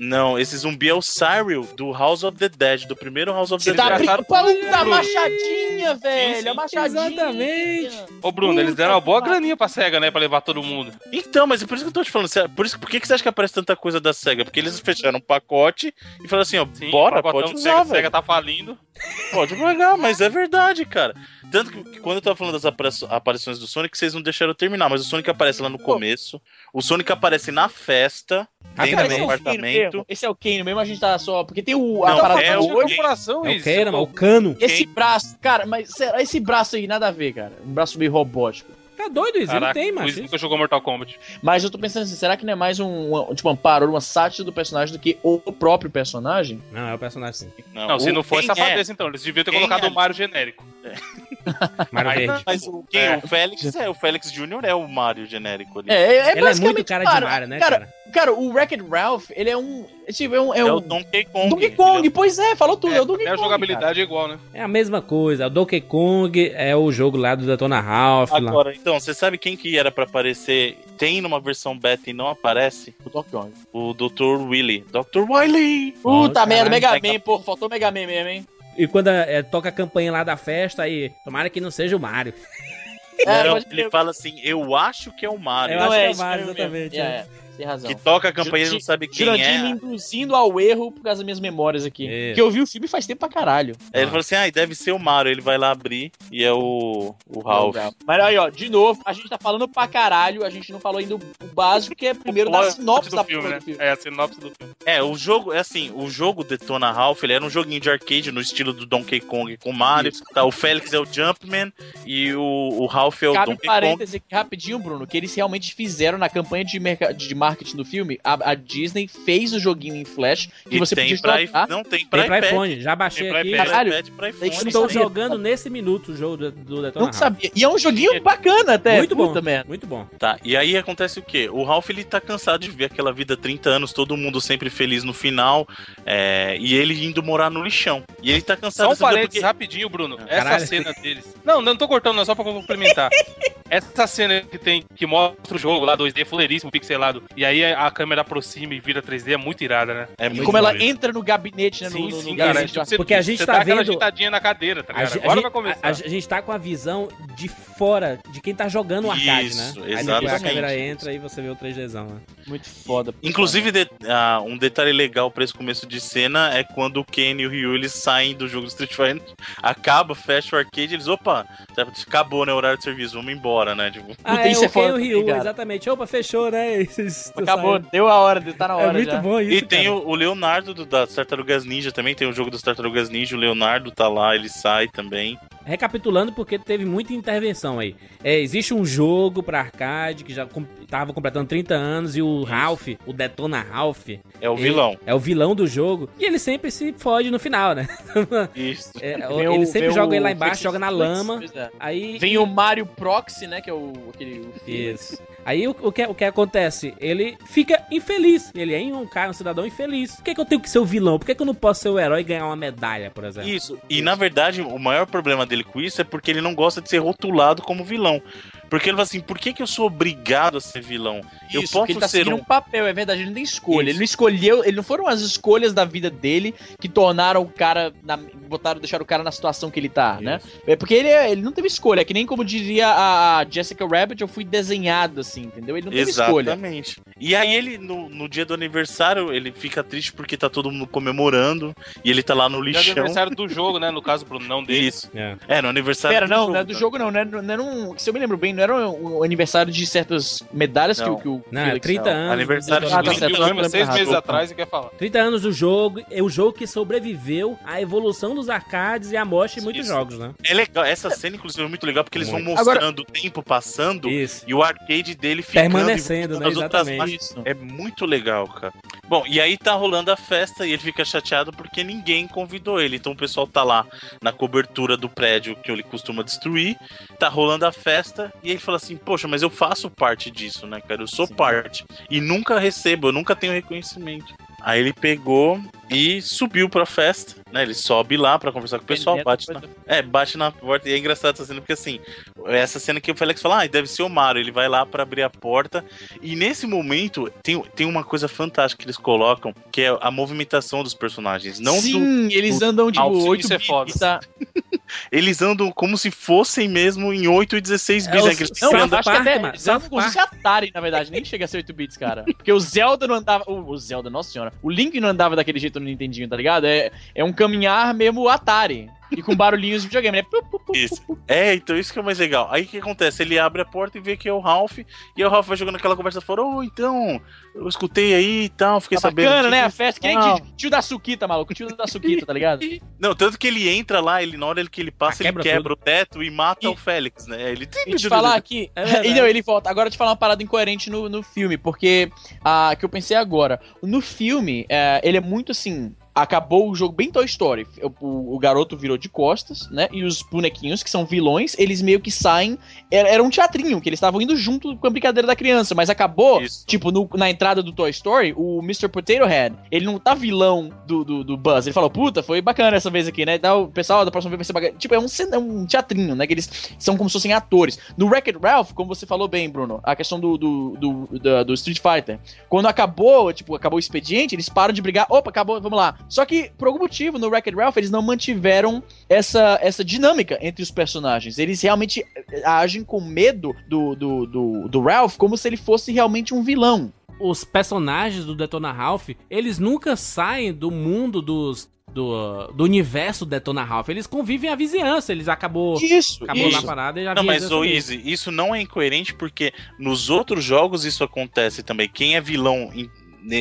Não, esse zumbi é o Cyril, do House of the Dead, do primeiro House of Você the tá Dead. engraçado brincando da Bruno. machadinha, velho. sim, a machadinha. exatamente. Ô, Bruno, eles deram uma boa Puta graninha pra SEGA, né? Pra levar todo mundo. Então, mas é por isso que eu tô te falando. sério, Por, isso, por que, que você acha que aparece tanta coisa da SEGA? Porque eles fecharam um pacote e falaram assim, ó, Sim, bora, pode usar, SEGA, velho. SEGA tá falindo. Pode pagar, mas é verdade, cara. Tanto que, que quando eu tava falando das apari- aparições do Sonic, vocês não deixaram eu terminar, mas o Sonic aparece lá no começo. O Sonic aparece na festa, dentro do é apartamento. Mesmo. Esse é o Kano mesmo, a gente tá só. Porque tem o. A Não, parada é o olho. corporação, É o Kano, mano, o Cano. Esse braço, cara, mas será esse braço aí nada a ver, cara. Um braço meio robótico. Tá doido isso, ele tem, o mano. Luiz nunca jogou Mortal Kombat. Mas eu tô pensando assim, será que não é mais um, uma, tipo, uma paródia, uma sátira do personagem do que o próprio personagem? Não, é o personagem sim. Não, se o- não for essa safadeza, então. Eles deviam ter Quem colocado é? o Mario genérico. Mario Aí, Verde. Mas o, quem? o Félix é, o Félix Jr. é o Mario genérico ali. É, é, é Ele é muito cara de Mario, né, cara? cara? Cara, o Wreck-It Ralph, ele é um. Tipo, é um. É, É um o Donkey Kong. Donkey Kong, pois é, falou tudo, é, o Donkey a Kong. jogabilidade é igual, né? É a mesma coisa. O Donkey Kong é o jogo lá do Detona Ralph. lá. Agora, então, você sabe quem que era pra aparecer? Tem numa versão beta e não aparece? O Donkey Kong. O Dr. Willy. Dr. Wiley! Puta merda. Mega Man, pô, faltou Mega Man mesmo, hein? E quando é, toca a campanha lá da festa, aí, tomara que não seja o Mario. É, Não, ele fala assim, eu acho que é o Mario. Eu acho que é o isso Mario, exatamente, É, é. é, tem razão. Que toca a campanha e não sabe quem Jurandir é. me induzindo ao erro por causa das minhas memórias aqui. É. Porque eu vi o filme faz tempo pra caralho. Aí ele fala assim, ah, deve ser o Mario. Ele vai lá abrir e é o, o Ralph. Mas aí, ó, de novo, a gente tá falando pra caralho, a gente não falou ainda o básico, que é primeiro da sinopse do da filme, né? do filme. É a sinopse do filme. É, o jogo, é assim, o jogo Detona Ralph, ele era um joguinho de arcade no estilo do Donkey Kong com o Mario. Tá, o Félix é o Jumpman e o, o Ralph é o Cabe Donkey Kong. parêntese aqui rapidinho, Bruno, que eles realmente fizeram na campanha de, merca- de marketing do filme, a, a Disney fez o joguinho em Flash que E você tem podia pra, jogar. não tem pra Tem pra iPad. iPhone, já baixei Tem pra aqui. Caralho, Estou sabia. jogando nesse minuto o jogo do, do Detona Não sabia. E é um joguinho bacana até. Muito bom, merda. muito bom. Tá, e aí acontece o quê? O Ralph ele tá cansado de ver aquela vida 30 anos, todo mundo sempre feliz no final, é, e ele indo morar no lixão. E ele tá cansado Só um parênteses porque... rapidinho, Bruno. Essa Caralho. cena deles. Não, não tô cortando, não, só pra complementar. Essa cena que tem, que mostra o jogo lá, 2D, fuleiríssimo, pixelado, e aí a câmera aproxima e vira 3D, é muito irada, né? É E muito como ela doido. entra no gabinete, né? no- Sim, no, sim, no cara. gabinete. tipo, você- Porque a gente você tá aquela vendo- agitadinha na cadeira, tá ligado? Agora a vai gente, começar. a- a gente tá com a visão de fora, de quem tá jogando o arcade, Isso, né? Aí depois a exatamente. câmera entra e você vê o 3Dzão, né? Muito foda. Inclusive, de- ah, um detalhe legal pra esse começo de cena é quando o Ken e o Ryu eles saem do jogo do Street Fighter, acaba, fecha o arcade, eles, opa, acabou, né, o horário de serviço, vamos embora, né? Tipo, Ah, é isso o é foda Ken e o Ryu, também, cara. exatamente. Opa, fechou, né? Acabou, saiu. deu a hora, tá na hora É muito já. bom isso, e tem cara. o, o Leonardo do, das Tartarugas Ninja também, tem o jogo das Tartarugas Ninja, o Leonardo tá lá, ele sai também. Recapitulando, porque teve muita intervenção aí. É, existe um jogo pra arcade que já com, tava completando 30 anos e o Ralph, o Detona Ralph, É o ele- vilão. é o vilão do jogo e ele sempre se fode no final, né? Isso. É, ele o- sempre joga ele lá embaixo, joga na lama. é. Aí Vem o Mario Proxy, né? Que é o aquele. O. Isso. Aí o, o que, o que acontece? Ele fica infeliz. Ele é um cara, um cidadão infeliz. Por que, que eu tenho que ser o vilão? Por que, que eu não posso ser o herói e ganhar uma medalha, por exemplo? Isso. E na verdade, o maior problema dele com isso é porque ele não gosta de ser rotulado como vilão. Porque ele fala assim, por que, que eu sou obrigado a ser vilão? eu Isso, posso porque ele tá ser um. um papel, é verdade, ele não tem escolha. Isso. Ele não escolheu, ele não foram as escolhas da vida dele que tornaram o cara, na, botaram, deixaram o cara na situação que ele tá, né? É porque ele, é- ele não teve escolha, é que nem como diria a Jessica Rabbit, eu fui desenhado assim, entendeu? Ele não teve escolha. Exatamente. E aí ele, no, no dia do aniversário, ele fica triste porque tá todo mundo comemorando e ele tá lá no é lixão. aniversário do jogo, né? No caso, Bruno, não dele. Isso. É. É, no aniversário Pera, não, jogo, não é do né? jogo não, não era, não um, se eu me lembro bem, não era um, um aniversário de certas medalhas que, Não. o- que o Não, é Felix- 30 anos. Aniversário do Detona certo. Viu o eu filme há lembro seis errado. meses atrás e quer falar. 30 anos do jogo, é o jogo que sobreviveu à evolução dos arcades e à morte de muitos Isso. jogos, né? É legal, essa cena, inclusive, é muito legal porque eles vão Muito. mostrando o tempo passando Isso. e o arcade dele ficando Permanecendo, né? Exatamente. É muito legal, cara. Bom, e aí tá rolando a festa e ele fica chateado porque ninguém convidou ele. Então o pessoal tá lá na cobertura do prédio que ele costuma destruir, tá rolando a festa e ele fala assim: Poxa, mas eu faço parte disso, né, cara? Eu sou parte. E nunca recebo, eu nunca tenho reconhecimento. Aí ele pegou e subiu pra festa, né? Ele sobe lá pra conversar com o pessoal, bate na, é, bate na porta. E é engraçado essa cena, porque assim, essa cena que o Felix fala, ah, deve ser o Mario. Ele vai lá pra abrir a porta. E nesse momento, tem, tem uma coisa fantástica que eles colocam, que é a movimentação dos personagens. Não do- Sim, eles do- andam tipo Alcine, 8 isso é foda. bits, tá? Eles andam como se fossem mesmo em 8 e 16 É bits. o né, que eles Não, eu acho que Park, até mano, eles fosse Atari, na verdade, nem chega a ser 8 bits, cara. Porque o Zelda não andava. O, o Zelda, nossa senhora. O Link não andava daquele jeito no Nintendinho, tá ligado? É, é um caminhar mesmo Atari. E com barulhinhos de videogame, né? Isso. É, então isso que é o mais legal. Aí o que acontece? Ele abre a porta e vê que é o Ralph, e aí o Ralph vai jogando aquela conversa fora, ô, então, eu escutei aí e tal, fiquei Tá sabendo. bacana, né? A festa. Que nem tio, da Suquita, maluco. Tio da Suquita, tá ligado? Não, tanto que ele entra lá, ele na hora que ele passa, Ah, ele quebra quebra o teto e mata E- o Félix, né? Ele E te falar aqui. É e não, ele volta. Agora te falar uma parada incoerente no, no filme, porque. ah, que eu pensei agora. No filme, é, ele é muito assim. Acabou o jogo bem Toy Story. O, o- garoto virou de costas, né? E os bonequinhos, que são vilões, eles meio que saem. Era, era um teatrinho, que eles estavam indo junto com a brincadeira da criança, mas acabou, Isso. tipo, no- na entrada do Toy Story, o Mr. Potato Head, ele não tá vilão do, do, do Buzz. Ele falou, puta, foi bacana essa vez aqui, né? Então, o pessoal da próxima vez vai ser bacana. Tipo, é um, é um teatrinho, né? Que eles são como se fossem atores. No Wreck-It Ralph, como você falou bem, Bruno, a questão do, do, do, da- do Street Fighter. Quando acabou, tipo, acabou o expediente, eles param de brigar. Opa, acabou, vamos lá. Só que, por algum motivo, no Wreck-It Ralph, eles não mantiveram essa, essa dinâmica entre os personagens. Eles realmente eh, agem com medo do, do, do, do Ralph como se ele fosse realmente um vilão. Os personagens do Detona Ralph, eles nunca saem do mundo dos. Do, do universo Detona Ralph. Eles convivem a vizinhança. Eles acabou. Isso, Acabou isso. na parada e já Não, mas vez. Easy, isso não é incoerente porque nos outros jogos isso acontece também. Quem é vilão em-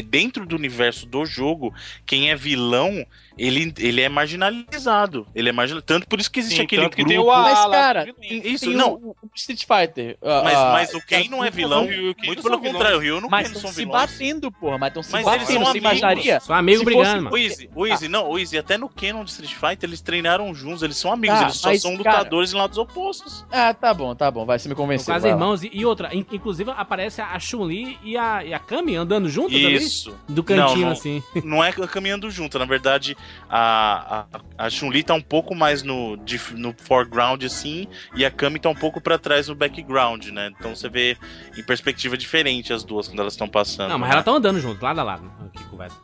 dentro do universo do jogo, quem é vilão, ele, ele é marginalizado. Ele é marginalizado. Tanto por isso que existe Sim, aquele tanto que grupo. tem o A Mas, cara, Isso, tem não. O, o Street Fighter. ah, Mas, ah, mas o Ken não é vilão. Ryu Ken Muito não pelo contrário, o Ryu não Mas Ken estão são se vilões. batendo, porra. Mas estão se Mas eles batendo. são Você amigos. imaginaria? São amigos Se brigando, fosse- mano. O Easy, o Easy, não, o Easy, até no Canon de Street Fighter eles treinaram juntos, eles são amigos, Tá, eles só mas, são cara- lutadores em lados opostos. Ah, tá bom, tá bom. Vai, você me São convenceu. quase irmãos. E, e outra, in- inclusive aparece a Chun-Li e a, e a Kami andando juntas Isso. ali. Do cantinho, Não, não. assim. Não é caminhando junto, na verdade, a, a, a Chun-Li tá um pouco mais no, de- no foreground, assim, e a Kami tá um pouco pra trás no background, né? Então você vê em perspectiva diferente as duas quando elas estão passando. Não, mas né? elas estão andando junto, lado a lado. Que conversa.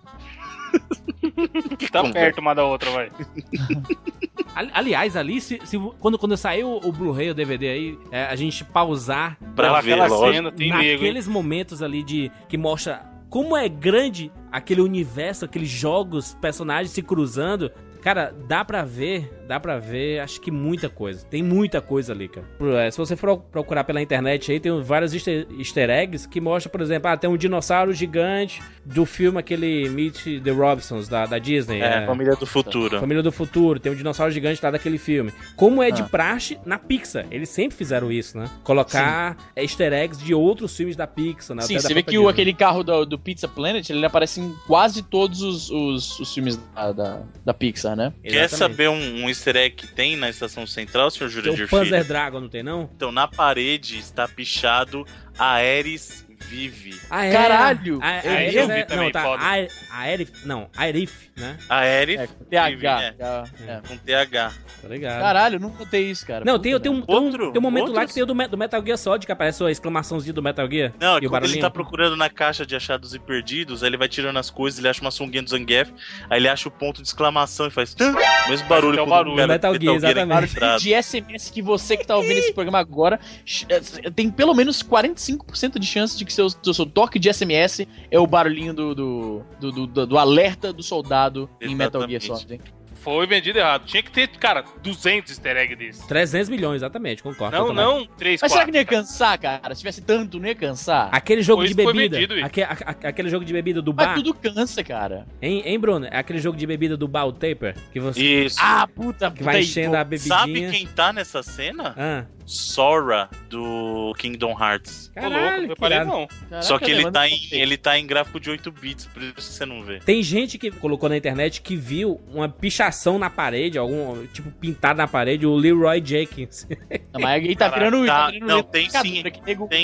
Que Tá conversa. perto uma da outra, vai. Ali- Aliás, ali, se, se- quando, quando saiu o Blu-ray, o DVD aí, é, a gente pausar Pra Aquela- ver, aquela lógico. cena tem naqueles momentos ali de que mostra como é grande aquele universo, aqueles jogos, personagens se cruzando. Cara, dá pra ver, dá pra ver, acho que muita coisa. Tem muita coisa ali, cara. É, Se você for procurar pela internet aí, tem vários easter, easter eggs que mostram, por exemplo, ah, tem um dinossauro gigante do filme aquele Meet the Robinsons da, da Disney. É, Família do Futuro. Família do Futuro, tem um dinossauro gigante lá daquele filme. Como é de Ah. praxe na Pixar. Eles sempre fizeram isso, né? Colocar easter eggs de outros filmes da Pixar, né? Sim, você vê que o, aquele carro do, do Pizza Planet, ele aparece em quase todos os, os, os filmes da, da, da Pixar, né? Quer Exatamente. saber um, um easter egg que tem na estação central, senhor Tem Jurandir o Panzer Filho? Dragon, não tem não? Então, na parede está pichado Aeris Vive. Ah, é. Caralho! A, a Eu Aerith vi é, também, não, tá. foda. A, a Aerith, não, Aerith, né? Aeris É, com TH. Vive, é, é. com TH. Tá ligado. Caralho, eu não notei isso, cara. não, Puta tem, tem, um, um, Outro? tem um momento lá que tem o do, do Metal Gear Solid, que aparece a exclamaçãozinha do Metal Gear. Não, é e quando ele tá procurando na caixa de achados e perdidos, aí ele vai tirando as coisas, ele acha uma sunguinha do Zangief, aí ele acha o ponto de exclamação e faz mesmo barulho é o barulho. cara Metal Gear, exatamente. encontrado. de SMS que você que tá ouvindo esse programa agora eh, tem pelo menos 45% de chance de que seu, seu, seu toque de SMS é o barulhinho do, do, do, do- do- do alerta do soldado em Metal Gear Exatamente. Solid. hein? Foi vendido errado. Tinha que ter, cara, 200 easter egg desse. 300 milhões, exatamente, concordo. Não, não, 3, Mas será 4. que não ia cansar, cara? Se tivesse tanto, não ia cansar? Aquele jogo Foi de bebida. vendido, aque- a- a- aquele jogo de bebida do Mas bar. tudo cansa, cara. Hein, hein, Bruno? É aquele jogo de bebida do bar, o Taper. Que você Isso. Ah, puta, que vai puta, enchendo a bebidinha. Sabe quem tá nessa cena? Ah, Sora, do Kingdom Hearts. Louco, caralho, não que reparei não. Caraca, Só que ele tá, em, ele tá em gráfico de 8 bits, por isso você não vê. Tem gente que colocou na internet que viu uma pichação na parede, algum tipo pintado na parede, o Leroy Jenkins. Não, mas aí tá virando. tá- tá virando não, tem sim. que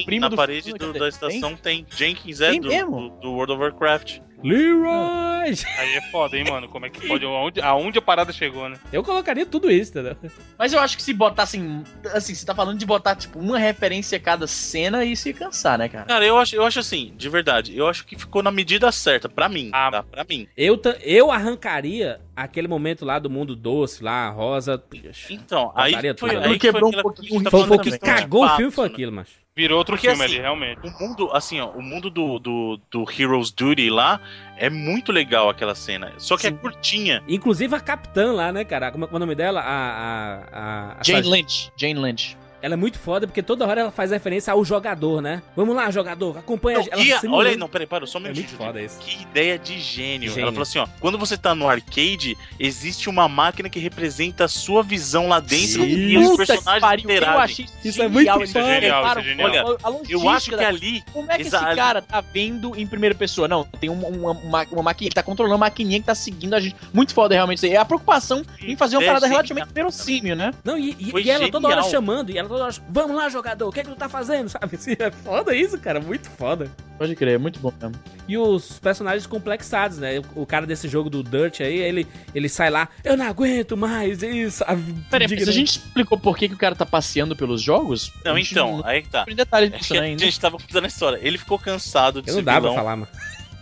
Tem, na do parede do- da estação tem. Jenkins é Tem do, mesmo? do, do World of Warcraft. Leroy! Aí é foda, hein, mano. Como é que pode. Aonde, aonde a parada chegou, né? Eu colocaria tudo isso, entendeu? Mas eu acho que se botassem. Assim, você tá falando de botar, tipo, uma referência a cada cena, isso ia cansar, né, cara? Cara, eu acho, eu acho assim, de verdade, eu acho que ficou na medida certa, pra mim, Ah. tá? Pra mim. Eu, ta- eu arrancaria aquele momento lá do mundo doce, lá, rosa. Então, aí foi, tudo. aí Quebrou foi um pouquinho Foi, o que cagou o filme, foi né? aquilo, macho. Virou outro Porque, filme assim, ali, realmente. O mundo, assim, ó, o mundo do, do, do Heroes Duty lá é muito legal aquela cena. Só que Sim. é curtinha. Inclusive a capitã lá, né, cara? Como é é o nome dela? A. a, a, a Jane Lynch. Jane Lynch. Ela é muito foda porque toda hora ela faz referência ao jogador, né? Vamos lá, jogador, acompanha Não, ela. a- simulando. olha aí, não, peraí, para, só um É minutinho. muito foda isso. Que ideia de gênio. Gênio. Ela falou assim, ó, quando você tá no arcade, existe uma máquina que representa a sua visão lá dentro e os personagens pariu, eu interagem. achei Isso é genial, muito eles foda. Genial, prepararam isso é genial. a- a Eu acho que da ali... Como é que Exa- esse cara tá vendo em primeira pessoa? Não, tem uma, uma, uma, uma maquininha, tá controlando uma maquininha que tá seguindo a gente. Muito foda realmente isso aí. É a preocupação em fazer uma É parada genial. relativamente verossímil, né? Não, e, e- e ela toda hora genial. chamando, e ela toda hora, vamos lá, jogador, o que é que tu tá fazendo, sabe? Assim, é foda isso, cara, muito foda. Pode crer, é muito bom mesmo. E os personagens complexados, né? O, o cara desse jogo do Dirt aí, ele, ele sai lá, eu não aguento mais isso? Peraí, se a gente explicou por que, que o cara tá passeando pelos jogos? Não, então, Não aí que tá. tem detalhes É disso que né, a ainda. gente tava contando a história. Ele ficou cansado de Eu ser não dá pra vilão. falar, mano.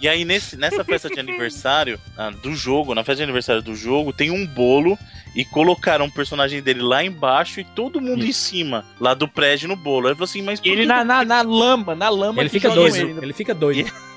E aí, nesse, nessa festa de aniversário ah, do jogo, na festa de aniversário do jogo, tem um bolo e colocaram um personagem dele lá embaixo e todo mundo em cima, lá do prédio no bolo. Aí falou assim, mas ele na, na, na lama, na lama Ele fica doido, ele. ele fica doido. E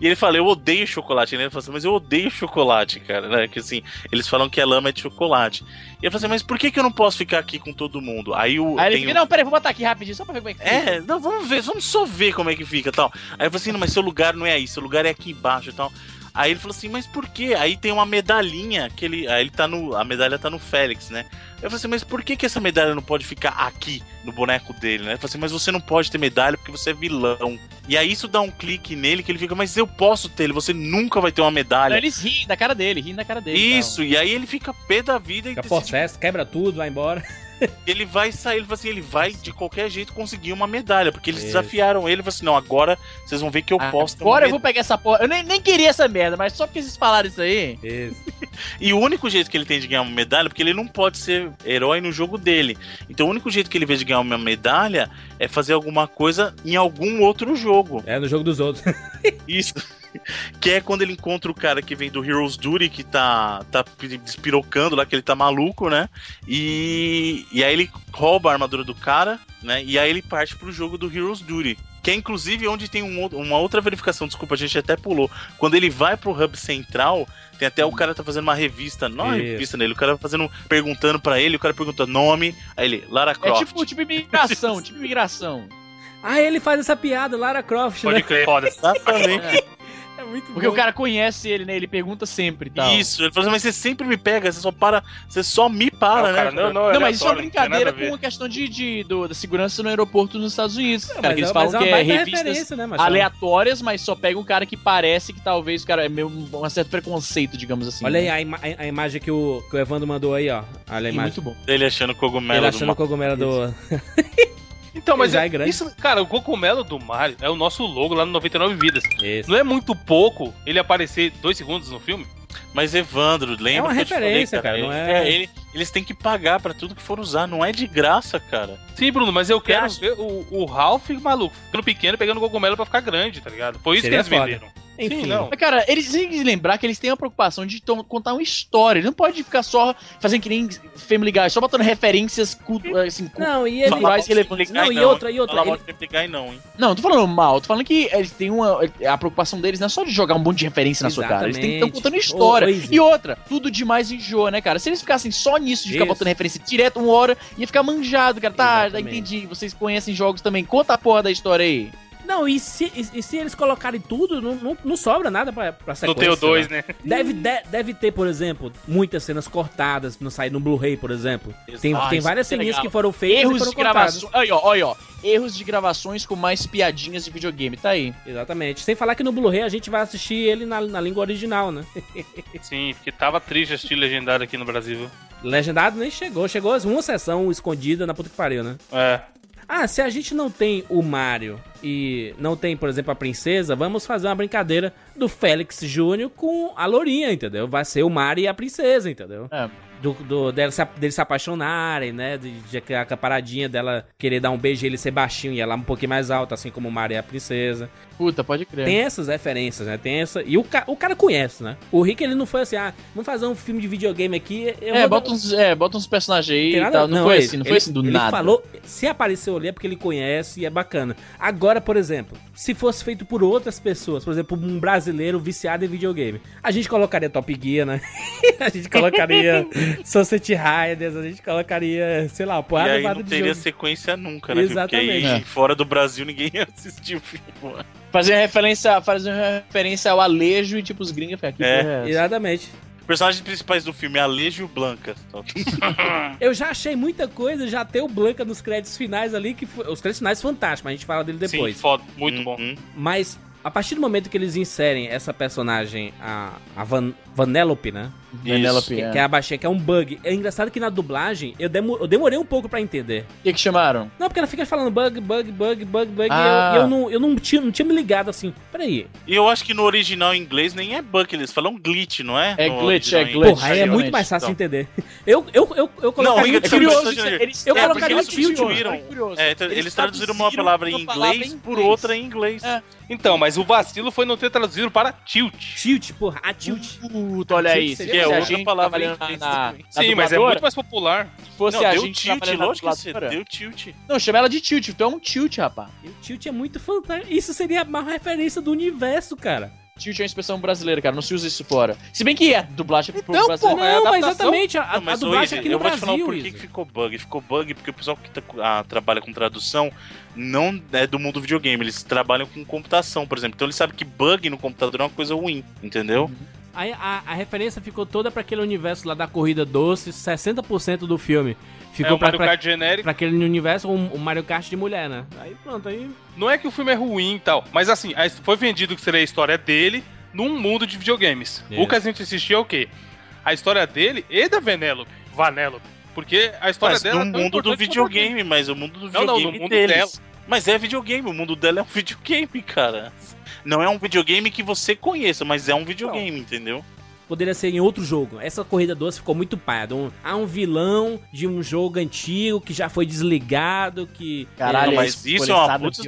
ele fala, eu odeio chocolate. Ele falou assim, mas eu odeio chocolate, cara, né? Que assim, eles falam que a lama é de chocolate. E eu falei assim, mas por que, que eu não posso ficar aqui com todo mundo? Aí o. Aí ele fica, não, peraí, vou botar aqui rapidinho, só pra ver como é que fica. É, não, vamos ver, vamos só ver como é que fica tal. Aí eu falei assim, não, mas seu lugar não é aí, seu lugar é aqui embaixo e tal. Aí ele falou assim, mas por quê? Aí tem uma medalhinha que ele. Aí ele tá no. A medalha tá no Félix, né? Eu falei assim, mas por que, que essa medalha não pode ficar aqui, no boneco dele, né? Ele falou assim, mas você não pode ter medalha porque você é vilão. E aí isso dá um clique nele que ele fica, mas eu posso ter, ele, você nunca vai ter uma medalha. Não, eles riem da cara dele, riem da cara dele. Isso, e aí ele fica pé da vida Fica e decide possesso, quebra tudo, vai embora. Ele vai sair, ele fala assim, ele vai de qualquer jeito conseguir uma medalha, porque eles Isso. desafiaram ele, falou assim, não, agora vocês vão ver que eu posso ter uma Agora eu vou pegar essa porra. Eu nem, nem queria essa merda, mas só porque vocês falaram isso aí. Isso. E o único jeito que ele tem de ganhar uma medalha, porque ele não pode ser herói no jogo dele. Então o único jeito que ele vê de ganhar uma medalha é fazer alguma coisa em algum outro jogo. É no jogo dos outros. Isso. Que é quando ele encontra o cara que vem do Heroes Duty, que tá, tá despirocando lá, que ele tá maluco, né? E, e aí ele rouba a armadura do cara, né? E aí ele parte pro jogo do Heroes Duty. Que é inclusive onde tem um uma outra verificação, desculpa, a gente até pulou. Quando ele vai pro hub central, tem até o cara tá fazendo uma revista, não uma Isso. revista nele, o cara fazendo, perguntando pra ele, o cara pergunta nome, aí ele, Lara É Croft. tipo, tipo imigração, tipo imigração. Ah, ele faz essa piada, Lara Croft, Pode né? crer, foda. Exatamente. É muito Porque bom. o cara conhece ele, né? Ele pergunta sempre e tal. Isso, ele falou assim, mas você sempre me pega, você só para, você só me para, Não, né? cara, não, não, Não, mas isso é uma não brincadeira com a questão de, de- do- da segurança no aeroporto nos Estados Unidos. cara, Mas que eles é- falam mas é que é revistas né, aleatórias, mas só pega um cara que parece que talvez o cara é meio um certo preconceito, digamos assim. Olha aí né? a, ima- a- imagem que o, que o Evandro mandou aí, ó. Olha a imagem. muito bom. Ele achando o cogumelo Ele do achando o cogumelo do. Então, mas é é, grande. isso, cara, o cogumelo do Mario é o nosso logo lá no 99 Vidas. Isso. Não é muito pouco ele aparecer dois segundos no filme? Mas Evandro, lembra É uma que eu te referência, falei, cara, não Ele- é- ele- eles têm que pagar pra tudo que for usar, não é de graça, cara. Sim, Bruno, mas eu quero ver o, o Ralph maluco, ficando pequeno, pegando cogumelo pra ficar grande, tá ligado? Foi isso Seria que eles foda. venderam. Enfim. Sim, não. Mas, cara, eles têm que lembrar que eles têm a preocupação de contar uma história. Ele não pode ficar só fazendo que nem Family Guy, só botando referências cultu assim, Não, e ele. culturais relevantes. Não, e outra, e outra, Fala ele- mal de Family Guy, não, hein? Não, não tô falando mal, tô falando que eles têm uma. A preocupação deles não é só de jogar um monte de referência na sua cara. Eles têm que estar Exatamente. contando história. Izzy. e outra, tudo demais enjoa, né, cara? Se eles ficassem só nisso de ficar Isso. botando referência direto uma hora, ia ficar manjado, cara. Tá, já Exatamente. entendi. Vocês conhecem jogos também. Conta a porra da história aí. Não, e se, e, e se eles colocarem tudo, não, não, não sobra nada pra, pra No sequência. teu 2, né? né? Deve, de- deve ter, por exemplo, muitas cenas cortadas não sair no Blu-ray, por exemplo. Tem, Ah, tem várias é ceninhas legal. que foram feitas e Erros foram de gravações. Olha, ó, olha, ó. Erros de gravações com mais piadinhas de videogame. Tá aí. Exatamente. Sem falar que no Blu-ray a gente vai assistir ele na, na língua original, né? Sim, porque tava triste assistir legendado aqui no Brasil. Legendado nem chegou. Chegou uma sessão escondida na puta que pariu, né? É. Ah, se a gente não tem o Mario e não tem, por exemplo, a princesa, vamos fazer uma brincadeira do Félix Júnior com a Lourinha, entendeu? Vai ser o Mario e a princesa, entendeu? É. Do, do, dela se, deles se apaixonarem, né? De, de aquela paradinha dela querer dar um beijo e ele ser baixinho e ela um pouquinho mais alta, assim como o Mario e a princesa. Puta, pode crer. Tem essas referências, né? Tem essa. E o, ca... o cara conhece, né? O Rick, ele não foi assim, ah, vamos fazer um filme de videogame aqui. Eu É, bota uns, é, bota uns personagens aí e tal. Não, foi ele- assim, não ele- foi assim do ele nada. falou, se apareceu ali é porque ele conhece e é bacana. Agora por exemplo, se fosse feito por outras pessoas, por exemplo, um brasileiro viciado em videogame, a gente colocaria Top Gear, né? a gente colocaria Sunset Riders, a gente colocaria, sei lá, E porrada aí de não teria jogo. sequência nunca, né? Porque aí, Exatamente. fora do Brasil, ninguém ia assistir o filme. Fazer referência, fazer referência ao Alejo e tipo os gringos aqui. É. é? Exatamente. Personagens principais do filme, Alejo e o Blanca. Eu já achei muita coisa, já tem o Blanca nos créditos finais ali, que foi, os créditos finais fantásticos, mas a gente fala dele depois. Sim, foda, muito bom. Uhum. Mas a partir do momento que eles inserem essa personagem, a, a Van, Vanellope, né? Vanellope, Que, é. que é a baixinha, que é um bug. É engraçado que na dublagem eu, demo- eu demorei um pouco pra entender. O que que chamaram? Não, porque ela fica falando bug, bug, bug, bug, bug, Ah. e eu, eu, não, eu não, tinha, não tinha me ligado assim. Peraí. E eu acho que no original em inglês nem é bug, eles falam glitch, não é? É No glitch, é glitch. Porra, aí é muito mais fácil de então. entender. Eu, eu, eu, eu Não, colocaria é o É curioso, Eles- eles, eu é, colocaria tilt, traduziram. É curioso. É, então, eles, traduziram uma palavra em uma palavra inglês em por inglês. outra em inglês. É. Então, mas o vacilo foi não ter traduzido para tilt. Tilt, porra, a tilt. Puta, olha aí. Fosse é a outra palavra na, na, na Sim, mas é muito mais popular. Se fosse Não, a deu gente tilt, lógico que você deu tilt. Não, chama ela de tilt. Tu é um tilt, rapaz. E o tilt é muito fantástico. Isso seria a maior referência do universo, cara. Tilt é uma expressão brasileira, cara. Não se usa isso fora. Se bem que é dublagem pro Não, brasileiro. pô, é não, mas adaptação. exatamente. A, a, Não, a mas dublagem Izzy, aqui no eu vou te Brasil. falar por que ficou bug. Ficou bug porque o pessoal que tá- ah, trabalha com tradução não é do mundo videogame. Eles trabalham com computação, por exemplo. Então eles sabem que bug no computador é uma coisa ruim, entendeu? Aí a, a referência ficou toda pra aquele universo lá da corrida doce, 60% do filme. É Ficou o pra, Mario pra, Kart genérico. pra aquele universo o um, Mario Kart de mulher, né? Aí pronto, aí. Não é que o filme é ruim e tal, mas assim, foi vendido que seria a história dele num mundo de videogames. Isso. O que a gente assistiu é o quê? A história dele e da Vanellope. Vanellope. Porque a história Mas dela no é mundo do videogame, mas o mundo do Não, não, videogame no mundo deles. Mas é videogame, o mundo dela é um videogame, cara. Não é um videogame que você conheça, mas é um videogame, entendeu? Poderia ser em outro jogo. Essa corrida doce ficou muito paia. Um, há um vilão de um jogo antigo que já foi desligado, que. Caralho, Não, mas é isso é uma puta. Isso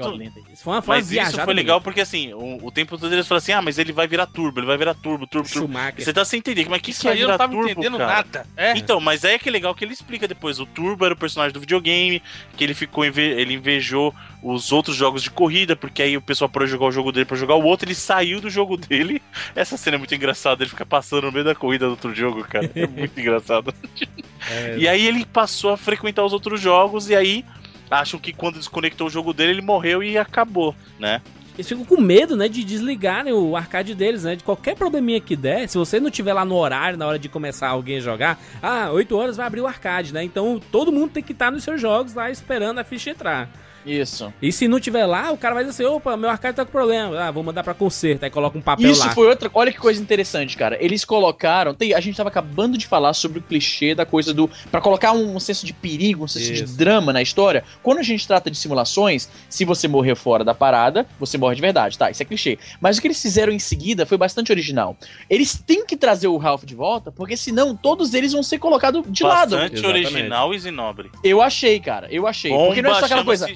foi uma, foi uma Mas isso foi legal mesmo. porque assim, o, o tempo todo eles falam assim: ah, mas ele vai virar turbo, ele vai virar turbo, turbo, turbo. Schumacher. Você tá sem entender, mas que Isso que vai aí eu não tava turbo, entendendo cara? nada. É. Então, mas aí é que é legal que ele explica depois. O Turbo era o personagem do videogame, que ele ficou inve ele invejou os outros jogos de corrida, porque aí o pessoal parou de jogar o jogo dele pra jogar o outro, ele saiu do jogo dele. Essa cena é muito engraçada, ele fica passando no meio da corrida do outro jogo, cara. É muito engraçado. E aí ele passou a frequentar os outros jogos e aí acham que quando desconectou o jogo dele, ele morreu e acabou, né? Eles ficam com medo, né, de desligarem o arcade deles, né? De qualquer probleminha que der, se você não tiver lá no horário, na hora de começar alguém a jogar, ah, 8 horas vai abrir o arcade, né? Então todo mundo tem que estar nos seus jogos lá esperando a ficha entrar. Isso. E se não tiver lá, o cara vai dizer assim, opa, meu arcade tá com problema. Ah, vou mandar pra conserto. Aí coloca um papel Isso lá. foi outra. Olha que coisa interessante, cara. Eles colocaram. Tem, a gente tava acabando de falar sobre o clichê da coisa do. Pra colocar um, senso de perigo, um senso de Isso. drama na história. Quando a gente trata de simulações, se você morrer fora da parada, você morre de verdade, tá? Isso é clichê. Mas o que eles fizeram em seguida foi bastante original. Eles têm que trazer o Ralph de volta, porque senão todos eles vão ser colocados de lado. Bastante Exatamente. original e zinobre. Eu achei, cara. Eu achei. porque não é só aquela coisa.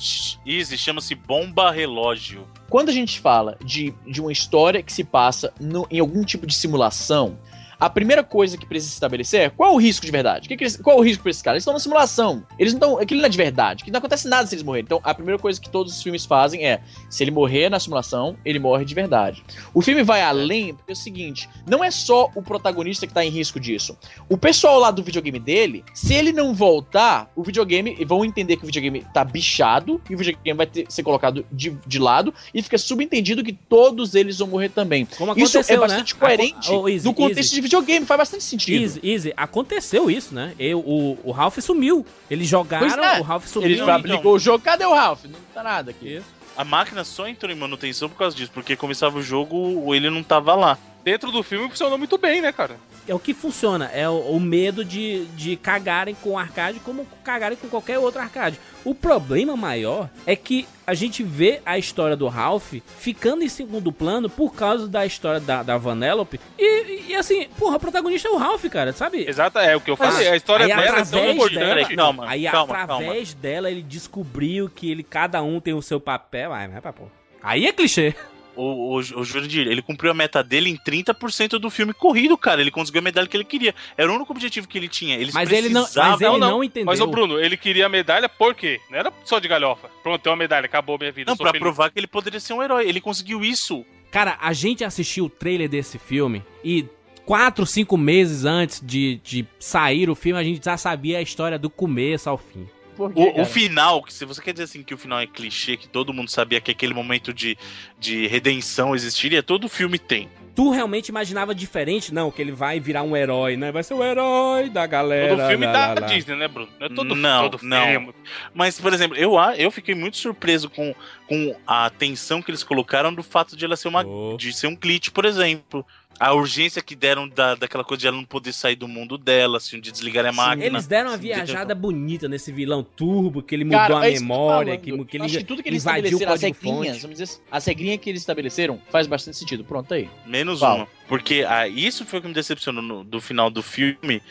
Easy, chama-se bomba relógio. Quando a gente fala de, de uma história que se passa no- em algum tipo de simulação, a primeira coisa que precisa se estabelecer é qual é o risco de verdade? Que que eles- qual é o risco pra esses caras? Eles estão na simulação. Eles não estão. Aquilo não é de verdade. Que não acontece nada se eles morrerem. Então, a primeira coisa que todos os filmes fazem é: se ele morrer na simulação, ele morre de verdade. O filme vai além, porque é o seguinte: não é só o protagonista que tá em risco disso. O pessoal lá do videogame dele, se ele não voltar, o videogame vão entender que o videogame tá bichado e o videogame vai ter- ser colocado de, de lado e fica subentendido que todos eles vão morrer também. Como Isso é bastante né? coerente Easy, no contexto de videogame, faz bastante sentido. Easy, easy, aconteceu isso, né? Eu, o, o Ralph sumiu. Eles jogaram, é. o Ralph sumiu. Ele já aplicou o jogo, cadê o Ralph? Não tá nada aqui. Isso. A máquina só entrou em manutenção por causa disso, porque começava o jogo, ele não tava lá. Dentro do filme funcionou muito bem, né, cara? É o que funciona, é o, o medo de, de cagarem com o arcade como cagarem com qualquer outro arcade. O problema maior é que a gente vê a história do Ralph ficando em segundo plano por causa da história da, da Vanellope. E, e assim, porra, o protagonista é o Ralph, cara, sabe? Exato, é o que eu falei. a história dela é tão importante. dela, Peraí, calma, aí calma, através dela ele descobriu que ele cada um tem o seu papel. Ai, mas, pô. Aí é clichê. O, o, o Jurandir, ele cumpriu a meta dele em 30% do filme corrido, cara. Ele conseguiu a medalha que ele queria. Era o único objetivo que ele tinha. Eles Mas ele não, mas ele não, entendeu. Mas o Bruno, ele queria a medalha por quê? Não era só de galhofa. Pronto, tem uma medalha, acabou minha vida. Não, pra feliz. provar que ele poderia ser um herói. Ele conseguiu isso. Cara, a gente assistiu o trailer desse filme e quatro, cinco meses antes de, de sair o filme, a gente já sabia a história do começo ao fim. Por quê, O, o final, que se você quer dizer assim que o final é clichê, que todo mundo sabia que aquele momento de, de redenção existiria, todo filme tem. Tu realmente imaginava diferente? Não, que ele vai virar um herói, né? Vai ser o herói da galera. Todo filme lá, da lá, lá. Disney, né, Bruno? Não é todo, Não, todo não. filme. Mas, por exemplo, eu, a- eu fiquei muito surpreso com, com a atenção que eles colocaram do fato de ela ser uma. Oh. de ser um glitch, por exemplo. A urgência que deram da, daquela coisa de ela não poder sair do mundo dela, assim, de desligar a máquina. Eles deram uma Sim, viajada bonita nesse vilão turbo, que ele mudou Cara, a é memória, que, que Eu acho ele que tudo que eles estabeleceram, as regrinhas, vamos dizer as regrinhas que eles estabeleceram, faz bastante sentido. Pronto, aí. Menos Qual? uma. Porque ah, isso foi o que me decepcionou no- do final do filme.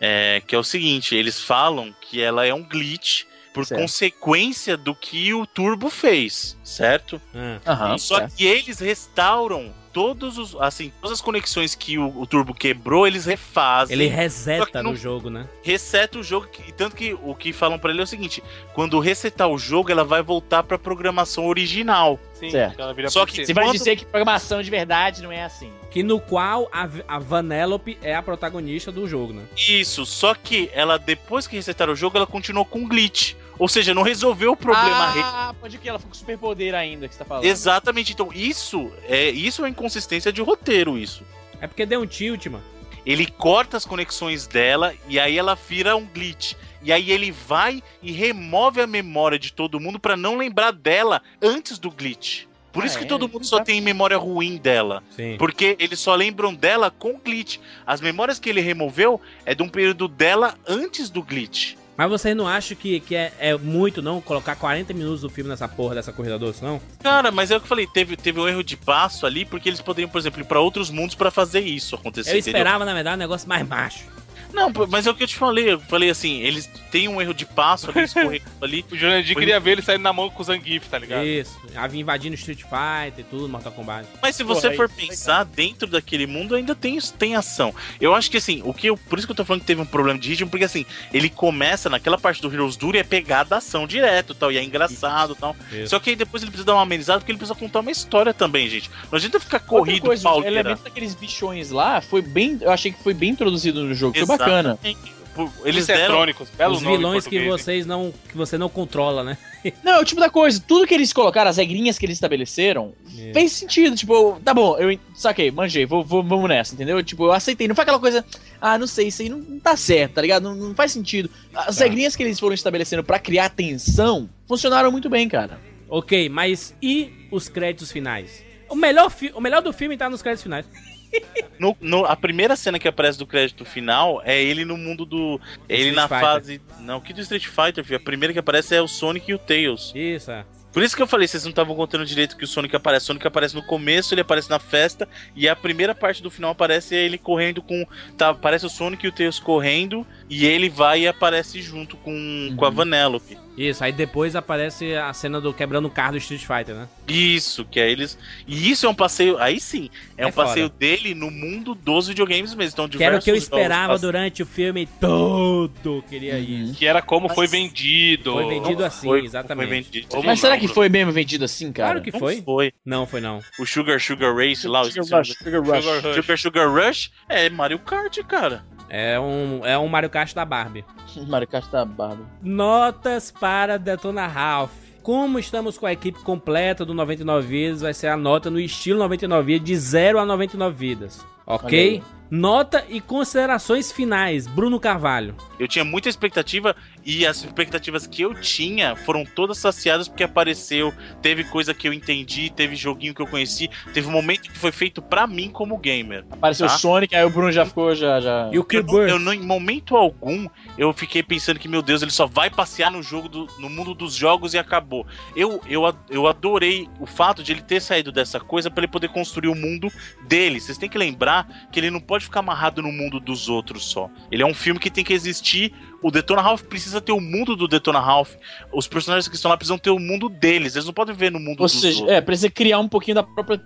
é, que é o seguinte: eles falam que ela é um glitch por Certo. consequência do que o Turbo fez, certo? Aham, Só certo. que eles restauram todos os. Assim, todas as conexões que o, o Turbo quebrou, eles refazem. Ele reseta no jogo, né? reseta o jogo. que- Tanto que o que falam pra ele é o seguinte: quando resetar o jogo, ela vai voltar pra programação original. Sim, Certo. ela vira Só que- Você vai Quando- dizer que programação de verdade não é assim. Que no qual a, a Vanellope é a protagonista do jogo, né? Isso, só que ela, depois que resetaram o jogo, ela continuou com glitch. Ou seja, não resolveu o problema. re- Ah, pode que ela ficou com superpoder ainda que você tá falando. Exatamente, então isso é isso é inconsistência de roteiro, isso. É porque deu um tilt, mano. Ele corta as conexões dela e aí ela vira um glitch. E aí ele vai e remove a memória de todo mundo pra não lembrar dela antes do glitch. Por Ah, isso que é? todo mundo só tem memória ruim dela. Sim. Porque eles só lembram dela com glitch. As memórias que ele removeu é de um período dela antes do glitch. Mas vocês não acham que, que é, é muito, não, colocar 40 minutos do filme nessa porra dessa corrida doce, não? Cara, mas é o que eu falei, teve, teve um erro de passo ali, porque eles poderiam, por exemplo, ir pra outros mundos pra fazer isso acontecer. Eu entendeu? esperava, na verdade, um negócio mais macho. Não, mas é o que eu te falei. Eu falei assim, eles têm um erro de passo ali, escorrendo ali. O Jurandir queria ver ele saindo na mão com o Zangief, tá ligado? Isso. Havia invadindo Street Fighter e tudo, Mortal Kombat. Mas se você Porra, for isso, pensar, dentro daquele mundo ainda tem, tem ação. Eu acho que assim, o que eu, por isso que eu tô falando que teve um problema de ritmo, porque assim, ele começa naquela parte do Heroes Duro e é pegada ação direto tal, e é engraçado e tal. Isso. Só que aí depois ele precisa dar uma amenizada porque ele precisa contar uma história também, gente. Não adianta ficar corrido, coisa, o pauleira. elemento daqueles bichões lá foi bem. Eu achei que foi bem introduzido no jogo. Foi bacana. Eles é Eletrônicos, belo Os vilões que vocês não que você não controla, né? Não, é o tipo da coisa. Tudo que eles colocaram, as regrinhas que eles estabeleceram, É. fez sentido. Tipo, tá bom, eu saquei, manjei, vou, vou- vamos nessa, entendeu? Tipo, eu aceitei. Não foi aquela coisa, ah, não sei, isso aí não, não tá certo, tá ligado? Não, não faz sentido. As Tá. regrinhas que eles foram estabelecendo pra criar tensão funcionaram muito bem, cara. Ok, mas e os créditos finais? O melhor, fi- o melhor do filme tá nos créditos finais. No, no- a primeira cena que aparece do crédito final é ele no mundo do. é ele Street na Fighter. fase. Não, que do Street Fighter, filho. A primeira que aparece é o Sonic e o Tails. Isso, é. Por isso que eu falei, vocês não estavam contando direito que o Sonic aparece. O Sonic aparece no começo, ele aparece na festa, e a primeira parte do final aparece ele correndo com. Tá, aparece o Sonic e o Tails correndo, e ele vai e aparece junto com, com a Vanellope. Isso, aí depois aparece a cena do quebrando o carro do Street Fighter, né? Isso, que é eles. E isso é um passeio. Aí sim, é, É um passeio dele no mundo dos videogames mesmo. Então, Que era o que eu esperava durante o filme todo. Queria isso. Que era como foi Mas- vendido. Foi vendido assim, Foi- exatamente. Foi vendido. Como Mas não, será que foi bem vendido assim, cara? Claro que Não foi. foi. Não, foi não. O Sugar Sugar Race lá, o Sugar Rush, Sugar Rush. Sugar Rush. Sugar Sugar Rush é Mario Kart, cara. É um, é um Mario Kart da Barbie. Mario Kart tá barba. Notas para Detona Ralph. Como estamos com a equipe completa do 99 Vidas, vai ser a nota no estilo 99 Vidas, de 0 a 99 Vidas. Ok? Nota e considerações finais. Bruno Carvalho. Eu tinha muita expectativa e as expectativas que eu tinha foram todas saciadas porque apareceu, teve coisa que eu entendi, teve joguinho que eu conheci, teve um momento que foi feito pra mim como gamer. Apareceu o Tá. Sonic, aí o Bruno já ficou, já. já... E o Eu, Killbird. eu não, em momento algum, eu fiquei pensando que, meu Deus, ele só vai passear no jogo do- no mundo dos jogos e acabou. Eu, eu, eu adorei o fato de ele ter saído dessa coisa pra ele poder construir o mundo dele. Vocês têm que lembrar que ele não pode ficar amarrado no mundo dos outros só. Ele é um filme que tem que existir O Detona Ralph precisa ter o mundo do Detona Ralph. Os personagens que estão lá precisam ter o mundo deles. Eles não podem viver no mundo Ou seja, outros. é, precisa criar um pouquinho da própria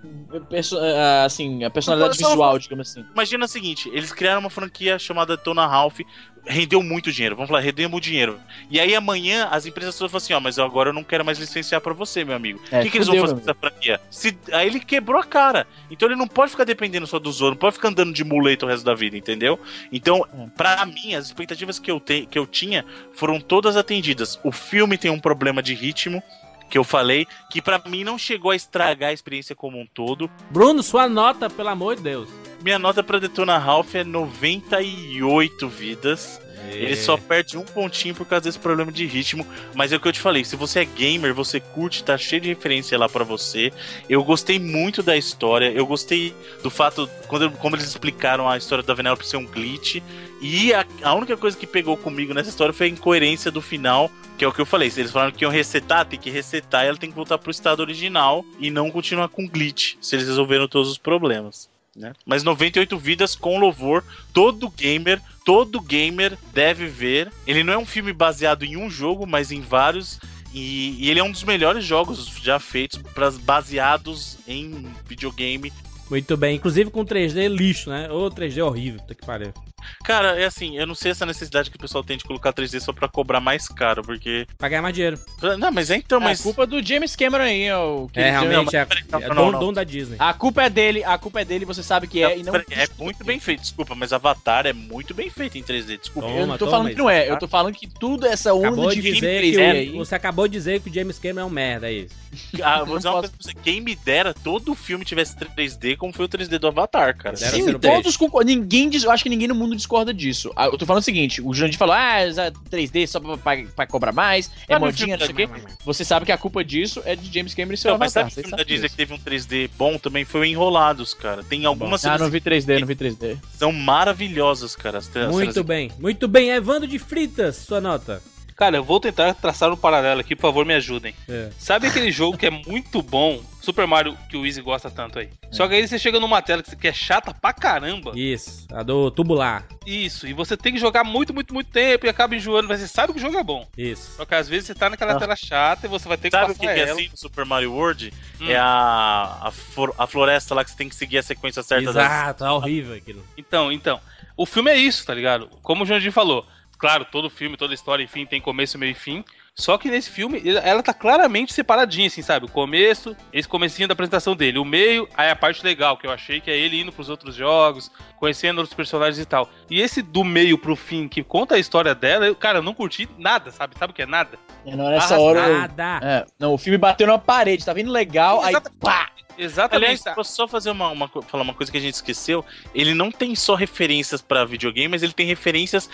perso- ah, assim, a personalidade visual, digamos assim. Imagina o seguinte, eles criaram uma franquia chamada Detona Ralph, rendeu muito dinheiro, vamos falar, rendeu muito dinheiro. E aí amanhã as empresas todas falam assim, ó, mas eu agora eu não quero mais licenciar pra você, meu amigo. O É, que, que eles vão fazer com essa franquia? Se, aí ele quebrou a cara. Então ele não pode ficar dependendo só do Zoro, não pode ficar andando de muleta o resto da vida, entendeu? Então, É. pra mim, as expectativas que eu, te, que eu tinha foram todas atendidas. O filme tem um problema de ritmo, que eu falei, que pra mim não chegou a estragar a experiência como um todo. Bruno, sua nota, pelo amor de Deus. Minha nota pra Detona Ralph é 98 vidas. Ele só perde um pontinho por causa desse problema de ritmo. Mas é o que eu te falei: se você é gamer, você curte, tá cheio de referência lá pra você. Eu gostei muito da história. Eu gostei do fato, quando, como eles explicaram a história da Vanellope ser um glitch. E a, a única coisa que pegou comigo nessa história foi a incoerência do final, que é o que eu falei. Se eles falaram que iam resetar, tem que resetar e ela tem que voltar pro estado original e não continuar com glitch, se eles resolveram todos os problemas. Né? Mas 98 vidas com louvor, todo gamer, todo gamer deve ver. Ele não é um filme baseado em um jogo, mas em vários. E, e ele é um dos melhores jogos já feitos pras, baseados em videogame. Muito bem. Inclusive com 3D lixo, né? Ô, 3D horrível. Puta que pariu. Cara, é assim, eu não sei essa necessidade que o pessoal tem de colocar 3D só pra cobrar mais caro, porque. Pra ganhar mais dinheiro. Não, mas é então, É mas. a culpa do James Cameron aí, ó, o que É, realmente é, não, é não, dono, não. dono da Disney. A culpa é dele, a culpa é dele, você sabe que é, e não... É muito bem feito, desculpa, mas Avatar é muito bem feito em 3D, desculpa. Eu não tô Toma, falando toma, que não é, tá? eu tô falando que tudo essa onda Acabou de de filme dizer 3D que o- aí... você acabou de dizer que o James Cameron é um merda, é isso. Ah, vou dizer uma coisa pra você. Quem me dera todo o filme tivesse 3D, como foi o 3D do Avatar, cara. Sim, todos concordam. Ninguém diz, eu acho que ninguém no mundo discorda disso. Ah, Eu tô falando o seguinte: o Jurandir falou, ah, usa 3D só pra, pra, pra cobrar mais, é Ah, modinha, não sei o quê. Você sabe que a culpa disso é de James Cameron e seu Não, mas Avatar. sabe o vocês filme da Disney que teve um 3D bom também? Foi o Enrolados, cara. Tem algumas Ah, não vi 3D, não vi 3D. que são maravilhosas, cara. As Muito bem. Muito bem. Evandro de Fritas, sua nota. Cara, eu vou tentar traçar um paralelo aqui, por favor, me ajudem. É. Sabe aquele jogo que é muito bom, Super Mario, que o Easy gosta tanto aí? Só que aí você chega numa tela que é chata pra caramba. Isso, a do tubular. Isso, e você tem que jogar muito, muito, muito tempo e acaba enjoando, mas você sabe que o jogo é bom. Isso. Só que às vezes você tá naquela Ah. tela chata e você vai ter que Sabe o passar que, que é ela. assim no Super Mario World? Hum. É a, a, for- a floresta lá que você tem que seguir a sequência certa das. Exato, é horrível aquilo. Então, então, o filme é isso, tá ligado? Como o Jandir falou. Claro, todo filme, toda história, enfim, tem começo, meio e fim. Só que nesse filme, ela tá claramente separadinha, assim, sabe? O começo, esse comecinho da apresentação dele. O meio, aí a parte legal, que eu achei que é ele indo pros outros jogos, conhecendo outros personagens e tal. E esse do meio pro fim, que conta a história dela, eu, cara, eu não curti nada, sabe? Sabe o que é nada? É, não, nessa hora. eu- Nada. É, não, o filme bateu na parede, tá vindo legal, aí pá! Exatamente. Aliás, posso só fazer uma, uma falar uma coisa que a gente esqueceu? Ele não tem só referências pra videogame, mas ele tem referências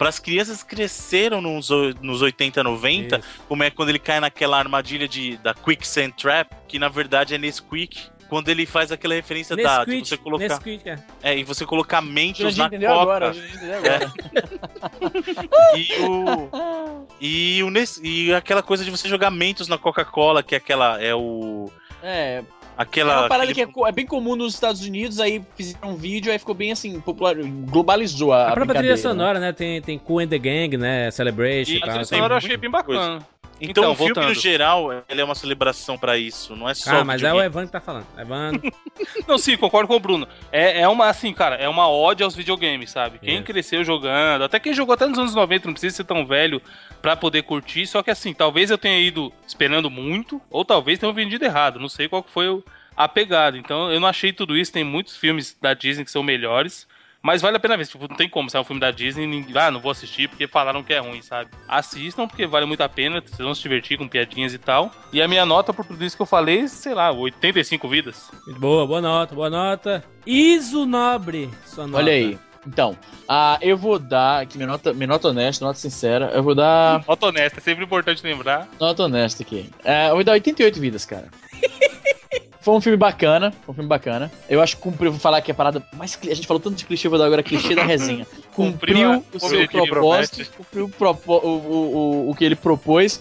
para as crianças cresceram nos, nos 80, 90, Isso. como é quando ele cai naquela armadilha de, da Quicksand Trap, que na verdade é Nesquik. Quando ele faz aquela referência da de Nesquik, você colocar, Nesquik, é. é, e você colocar mentos na coca. agora, agora. E o e o Nes- e aquela coisa de você jogar mentos na Coca-Cola, que é aquela é o É, é aquela uma parada aquele- que é, é bem comum nos Estados Unidos, aí fizeram um vídeo, aí ficou bem assim, popular, globalizou a, A própria trilha né? sonora, né? Tem, tem Cool and the Gang, né? Celebration E e a tal. trilha sonora eu achei bem coisa. bacana. Então, Então, o filme voltando. no geral, ele é uma celebração pra isso, não é só Ah, mas é o. Evandro que tá falando. Evandro. Não, sim, concordo com o Bruno. É, é uma, assim, cara, é uma ode aos videogames, sabe? Quem Isso. cresceu jogando, até quem jogou até nos anos 90, não precisa ser tão velho pra poder curtir. Só que, assim, talvez eu tenha ido esperando muito, ou talvez tenha vendido errado. Não sei qual que foi o- a pegada. Então, eu não achei tudo isso. Tem muitos filmes da Disney que são melhores. Mas vale a pena ver. Tipo, não tem como sair um filme da Disney e ninguém- ah, não vou assistir porque falaram que é ruim, sabe? Assistam porque vale muito a pena. Vocês vão se divertir com piadinhas e tal. E a minha nota por tudo isso que eu falei, sei lá, 85 vidas. Muito boa, boa nota, boa nota. Iso Nobre, sua nota. Olha aí. Então, ah, eu vou dar, aqui minha nota, minha nota honesta, nota sincera, eu vou dar Nota honesta, é sempre importante lembrar. nota honesta aqui. É, eu vou dar 88 vidas, cara. Foi um filme bacana, foi um filme bacana. Eu acho que cumpriu, vou falar que a parada mais a gente falou tanto de clichê, vou dar agora clichê da resenha. Cumpriu Cumpriu a- o seu propósito, cumpriu o, propo- o, o, o, o que ele propôs.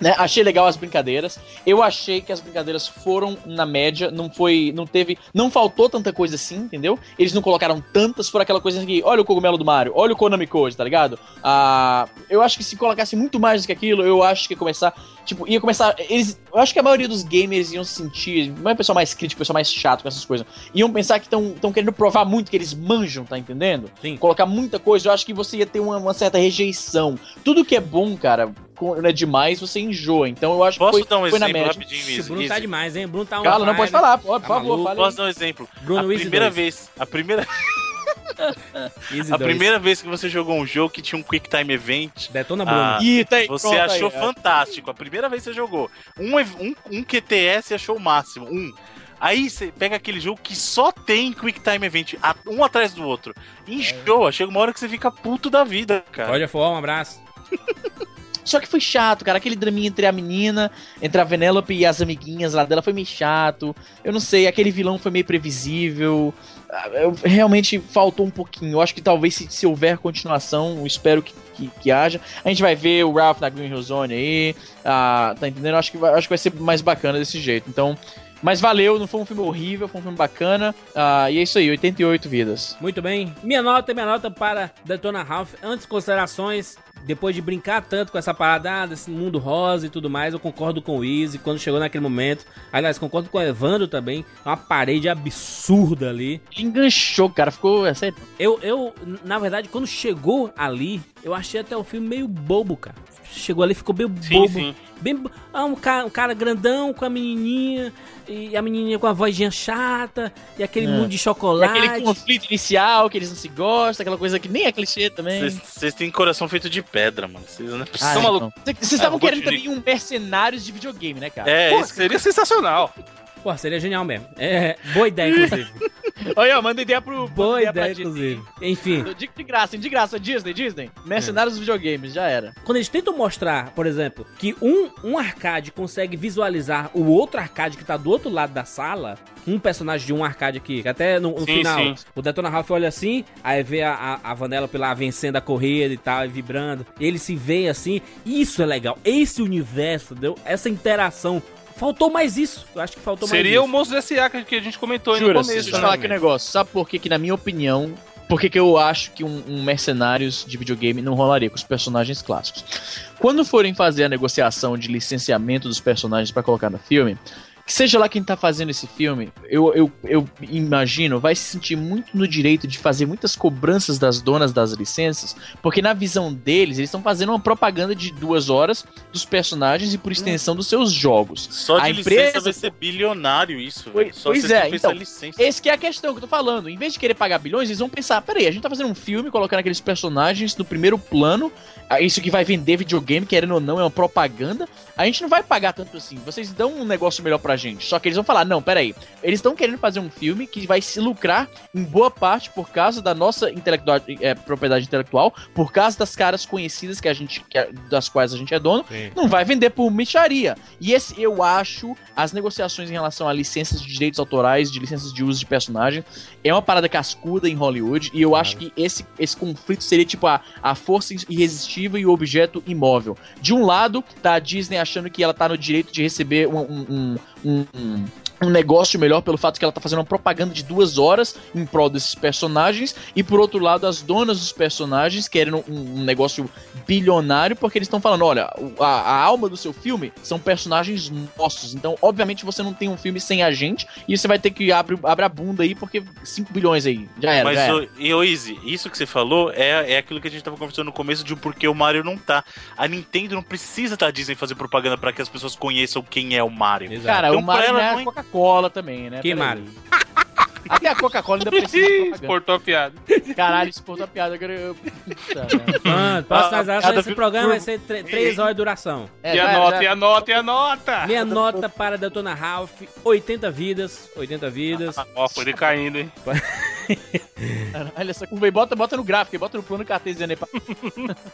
Né? Achei legal as brincadeiras. Eu achei que as brincadeiras foram na média, não foi, não teve, não faltou tanta coisa assim, entendeu? Eles não colocaram tantas, foram aquela coisa que, olha o cogumelo do Mario, olha o Konami Code, tá ligado? Ah, eu acho que se colocasse muito mais do que aquilo, eu acho que ia começar, tipo, ia começar, eles, eu acho que a maioria dos gamers iam se sentir, não é pessoal mais crítico, pessoal mais chato com essas coisas, iam pensar que estão querendo provar muito que eles manjam, tá entendendo? Sim. Colocar muita coisa, eu acho que você ia ter uma, uma certa rejeição. Tudo que é bom, cara, quando é demais, você enjoa. Então eu acho Posso que foi, dar um foi na exemplo média. rapidinho, Bruno tá demais, hein? Bruno tá um Cala, não pode falar, pode, por Tá favor, maluco? fale. Posso dar um exemplo? Bruno a Easy primeira dois. vez, a primeira, a primeira vez que você jogou um jogo que tinha um Quick Time Event, Detona Bruno. Ah, Ih, tá aí, você achou aí, é. fantástico. A primeira vez que você jogou. Um, um, um QTS achou o máximo. Um. Aí você pega aquele jogo que só tem Quick Time Event, a- um atrás do outro. Enjoa. Chega uma hora que você fica puto da vida, cara. Pode for, um abraço. Só que foi chato, cara. Aquele draminha entre a menina, entre a Venelope e as amiguinhas lá dela foi meio chato. Eu não sei, aquele vilão foi meio previsível. Ah, eu- realmente faltou um pouquinho. Eu acho que talvez se, se houver continuação, espero que, que, que haja. A gente vai ver o Ralph na Green Hill Zone aí. ah, tá entendendo? Acho que, vai, acho que vai ser mais bacana desse jeito. Então. Mas valeu, não foi um filme horrível, foi um filme bacana. Ah, e é isso aí, 88 vidas. Muito bem. Minha nota, minha nota para Detona Ralph. Antes considerações, depois de brincar tanto com essa parada ah, desse mundo rosa e tudo mais, eu concordo com o Easy quando chegou naquele momento. Aliás, concordo com o Evandro também. Uma parede absurda ali. Ele enganchou, cara. Ficou. É. Eu, eu, na verdade, quando chegou ali, eu achei até o filme meio bobo, cara. Chegou ali, ficou meio Sim, bobo. sim. Bem, bo- ah, um, cara, um cara grandão com a menininha, e a menininha com a vozinha chata, e aquele É. mundo de E chocolate. aquele conflito inicial que eles não se gostam, aquela coisa que nem é clichê também. Vocês têm coração feito de pedra, mano. Vocês não é possível. Ah, São então. Vocês- Vocês estavam Ah, querendo também um mercenários de videogame, né, cara? É, Pô, isso seria sensacional. Pô, seria genial mesmo. É, boa ideia, inclusive. Olha, manda ideia pro. boa ideia, Disney. inclusive. Enfim, De, de graça, hein? de graça, Disney, Disney. Mercenários dos videogames, já era. quando eles tentam mostrar, por exemplo, que um, um arcade consegue visualizar o outro arcade que tá do outro lado da sala, um personagem de um arcade aqui, que até no, no Sim, final, sim. o Detona Ralph olha assim, aí vê a, a, a Vanellope lá vencendo a corrida e tal, e vibrando, e ele se vê assim, isso é legal, esse universo, entendeu? Essa interação. Faltou mais isso, eu acho que faltou Seria o mais Monstro S.A. que que a gente comentou aí Jura, no deixa começo. eu te né? falar aqui um negócio. Sabe por que, que na minha opinião, por que, que eu acho que um, um mercenários de videogame não rolaria com os personagens clássicos? Quando forem fazer a negociação de licenciamento dos personagens pra colocar no filme, seja lá quem tá fazendo esse filme, eu, eu, eu imagino, vai se sentir muito no direito de fazer muitas cobranças das donas das licenças, porque na visão deles, eles estão fazendo uma propaganda de duas horas dos personagens e por extensão dos seus jogos. Só de a empresa- vai ser bilionário isso, Pois- velho. Só pois é, que então, licença. Esse que é a questão que eu tô falando. Em vez de querer pagar bilhões, eles vão pensar: peraí, a gente tá fazendo um filme, colocando aqueles personagens no primeiro plano. ah, Isso que vai vender videogame, querendo ou não, é uma propaganda. A gente não vai pagar tanto assim. Vocês dão um negócio melhor pra gente. Só que eles vão falar: não, peraí. Eles estão querendo fazer um filme que vai se lucrar em boa parte por causa da nossa intelectual, é, propriedade intelectual, por causa das caras conhecidas que a gente, que das quais a gente é dono. Sim. Não vai vender por micharia. E esse, eu acho, as negociações em relação a licenças de direitos autorais, de licenças de uso de personagem, é uma parada cascuda em Hollywood. E eu acho que esse, esse conflito seria tipo a, a força irresistível e o objeto imóvel. De um lado, tá a Disney achando que ela tá no direito de receber um, um, um, um- um- negócio melhor pelo fato que ela tá fazendo uma propaganda de duas horas em prol desses personagens, e por outro lado, as donas dos personagens querem um, um negócio bilionário porque eles estão falando: olha, o- a, a alma do seu filme são personagens nossos, então, obviamente, você não tem um filme sem a gente, e você vai ter que abrir abre a bunda aí porque 5 bilhões aí, já era. Mas, já era. e, ô, Izzy, isso que você falou é, é aquilo que a gente tava conversando no começo de um porquê o Mario não tá. A Nintendo não precisa da Disney fazer propaganda pra que as pessoas conheçam quem é o Mario. Exato. Cara, Então, o Mario ela não é não a Coca-Cola também, né? Que Peraí. Mario? Até a Coca-Cola ainda precisa. Exportou a piada. Caralho, exportou a piada. Agora eu... Puta, merda. Mano, Ah, atração cada desse vi- programa vai ser 3 horas de duração. É, e a nota, já- e a nota, e a nota. Minha nota para Detona Ralph, 80 vidas. 80 vidas. Ó, foi decaindo, hein? Olha essa curva aí, bota, bota no gráfico, bota no plano cartesiano aí. pra-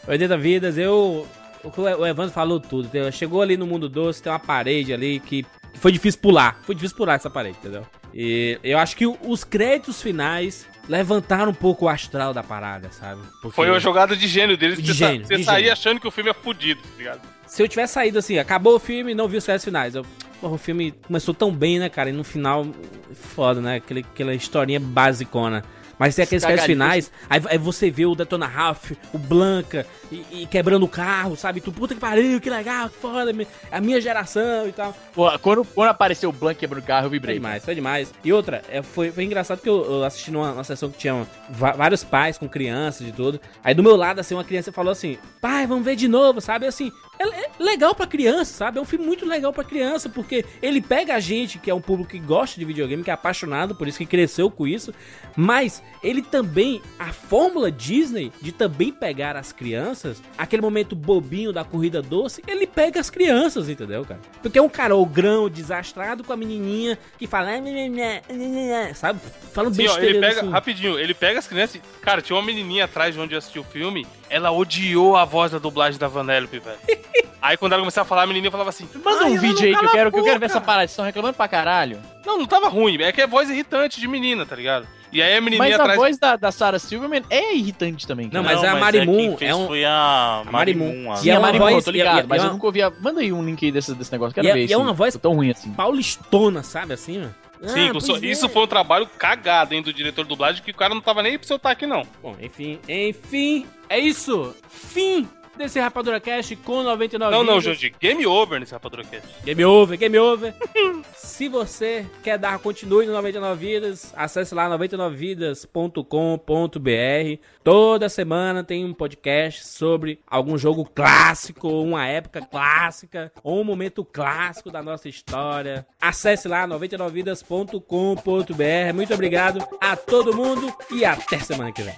80 vidas, eu. O Evandro falou tudo. Chegou ali no mundo doce, tem uma parede ali que foi difícil pular. Foi difícil pular essa parede, entendeu? E eu acho que os créditos finais levantaram um pouco o astral da parada, sabe? Porque Foi uma jogada de gênio deles. De você sa- gênio, você saía achando que o filme é fudido, tá ligado? se eu tivesse saído assim, acabou o filme e não vi os créditos finais, eu, porra, o filme começou tão bem, né, cara? E no final, foda, né? Aquele, aquela historinha basicona. Mas tem aqueles Cagalhões. finais, aí, aí você vê o Detona Ralph, o Blanca, e, e quebrando o carro, sabe? Tu, puta que pariu, que legal, que foda, a minha geração e tal. Pô, quando, quando apareceu o Blank quebrando o carro, eu Foi vibrei. demais, foi demais. E outra, é, foi, foi engraçado que eu, eu assisti numa, numa sessão que tinha vários pais com crianças e tudo. Aí do meu lado, assim, uma criança falou assim: pai, vamos ver de novo, sabe? Assim, é, é legal pra criança, sabe? É um filme muito legal pra criança, porque ele pega a gente, que é um público que gosta de videogame, que é apaixonado por isso, que cresceu com isso, mas ele também, a fórmula Disney de também pegar as crianças, aquele momento bobinho da corrida doce, ele pega as crianças, entendeu, cara? Porque é um cara ogrão, desastrado com a menininha que fala, sabe? Falando Sim, ó, ele pega, assim. rapidinho, ele pega as crianças. Cara, tinha uma menininha atrás de onde eu assisti o filme. Ela odiou a voz da dublagem da Vanellope, velho. Aí quando ela começava a falar, a menininha falava assim: Manda "Ai, um vídeo não aí que eu a quero, que eu quero ver boca." essa parada. Vocês estão reclamando pra caralho. Não, não tava ruim. É que é voz irritante de menina, tá ligado? E aí a menininha Mas a atrás. voz da, da Sarah Silverman é irritante também. Não, cara. mas a Marimun fez é um- foi a a Marimun. Marimun. a- E é a uma Marimun, voz- eu tô ligado, e é- mas e é eu uma- nunca ouvi. a- Manda aí um link aí desse, desse negócio. Quero E é- ver e é uma voz- tão ruim assim. Paulistona, sabe assim, mano? Sim, Ah, com so- pois é. isso foi um trabalho cagado, hein, do diretor de dublagem, que o cara não tava nem aí pro seu taque, não. Bom, enfim, enfim, é isso. Fim desse Rapadura Cast com 99 Não, não, vidas. Jordi, game over nesse Rapadura Cast. Game over, game over. Se você quer dar continue no 99 Vidas, acesse lá 99vidas.com.br. Toda semana tem um podcast sobre algum jogo clássico, ou uma época clássica, ou um momento clássico da nossa história. Acesse lá 99vidas.com.br. Muito obrigado a todo mundo e até semana que vem.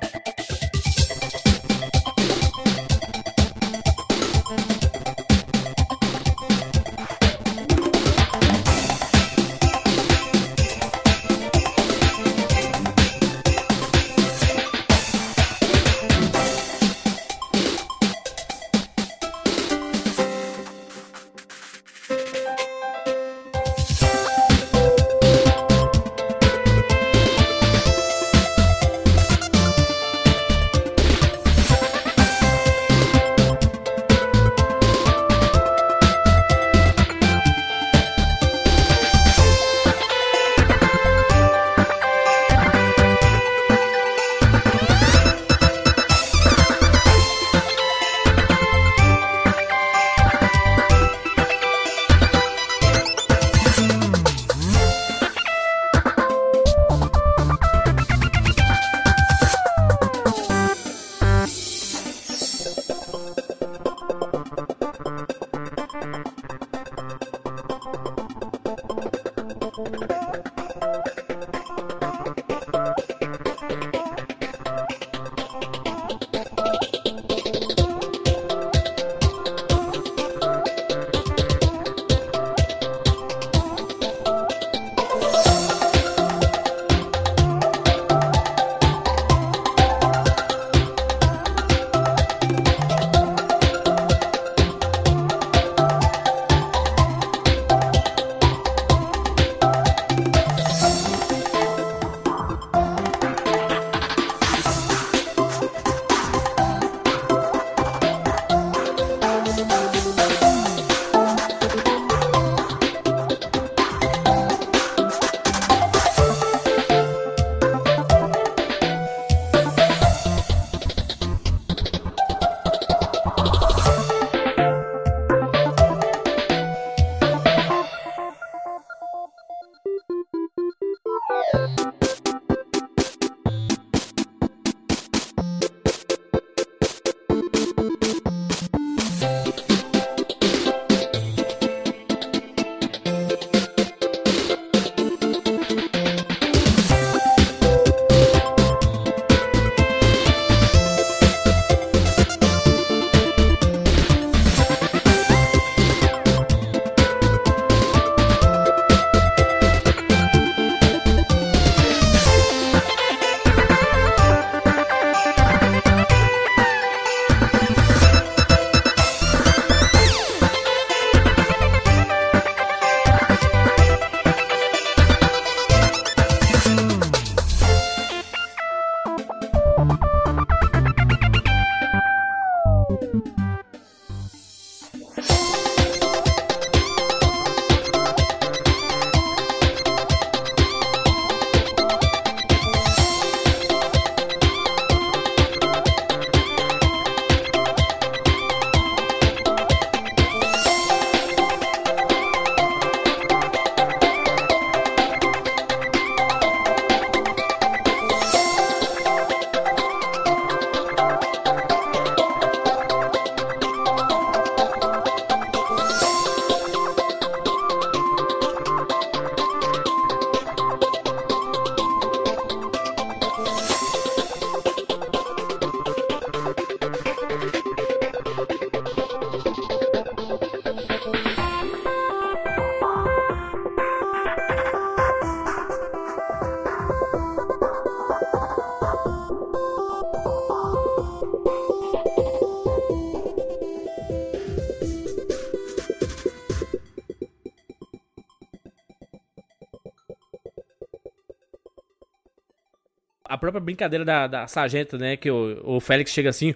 Própria brincadeira da, da sargento, né? Que o, o Félix chega assim.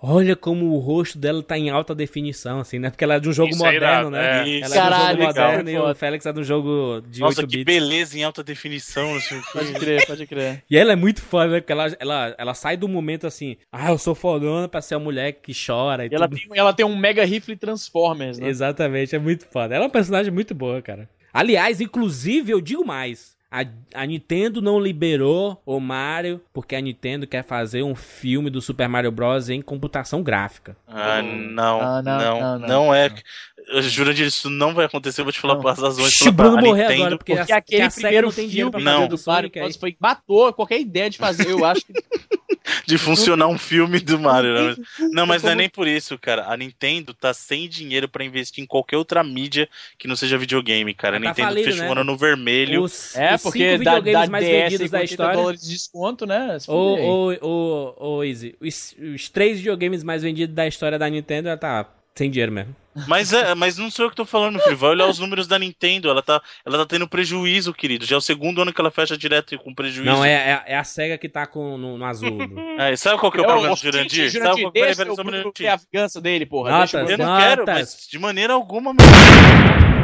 Olha como o rosto dela tá em alta definição, assim, né? Porque ela é de um jogo Isso é moderno, né? é. Ela Caralho, é de um jogo legal. moderno e o Félix é de um jogo de Nossa, 8 que bits. beleza em alta definição. assim. Pode crer, pode crer. E ela é muito foda, né? Porque ela, ela, ela sai do momento assim, ah, eu sou fodona pra ser a mulher que chora e, E ela tudo. tem, ela tem um mega rifle Transformers, né? Exatamente, é muito foda. Ela é uma personagem muito boa, cara. Aliás, inclusive, eu digo mais. A, a Nintendo não liberou o Mario porque a Nintendo quer fazer um filme do Super Mario Bros. em computação gráfica. Ah, não, Ah, não, não, não, não, não. é. Eu juro de isso não vai acontecer. Eu vou te falar Não. as razões. Se o Bruno a morrer Nintendo- agora, porque, Porque a, aquele que a primeiro não tem dinheiro pra filme fazer Não. do Mario. Bros. foi matou qualquer ideia de fazer. Eu acho que de funcionar um filme do Mario. né? Não, mas não é nem por isso, cara. A Nintendo tá sem dinheiro pra investir em qualquer outra mídia que não seja videogame, cara. A tá Nintendo falido, fechou né? o ano no vermelho. Os, É, os porque da, da mais DS vendidos da 50 história. dólares de desconto, né? Ô, ô, ô, ô, Easy, os, os três videogames mais vendidos da história da Nintendo, ela tá sem dinheiro mesmo. Mas, é, mas não sou eu que tô falando, filho. Vai olhar os números da Nintendo. Ela tá, ela tá tendo prejuízo, querido. Já é o segundo ano que ela fecha direto com prejuízo. Não, é, é, é a SEGA que tá com, no, no azul. É, sabe qual que é o Ô, problema do Jurandir? gente, Sabe qual... Deixa peraí, o Bruno minutinho. ter a vingança dele, porra. Notas, Eu Bruno- não quero, Notas. mas de maneira alguma, meu.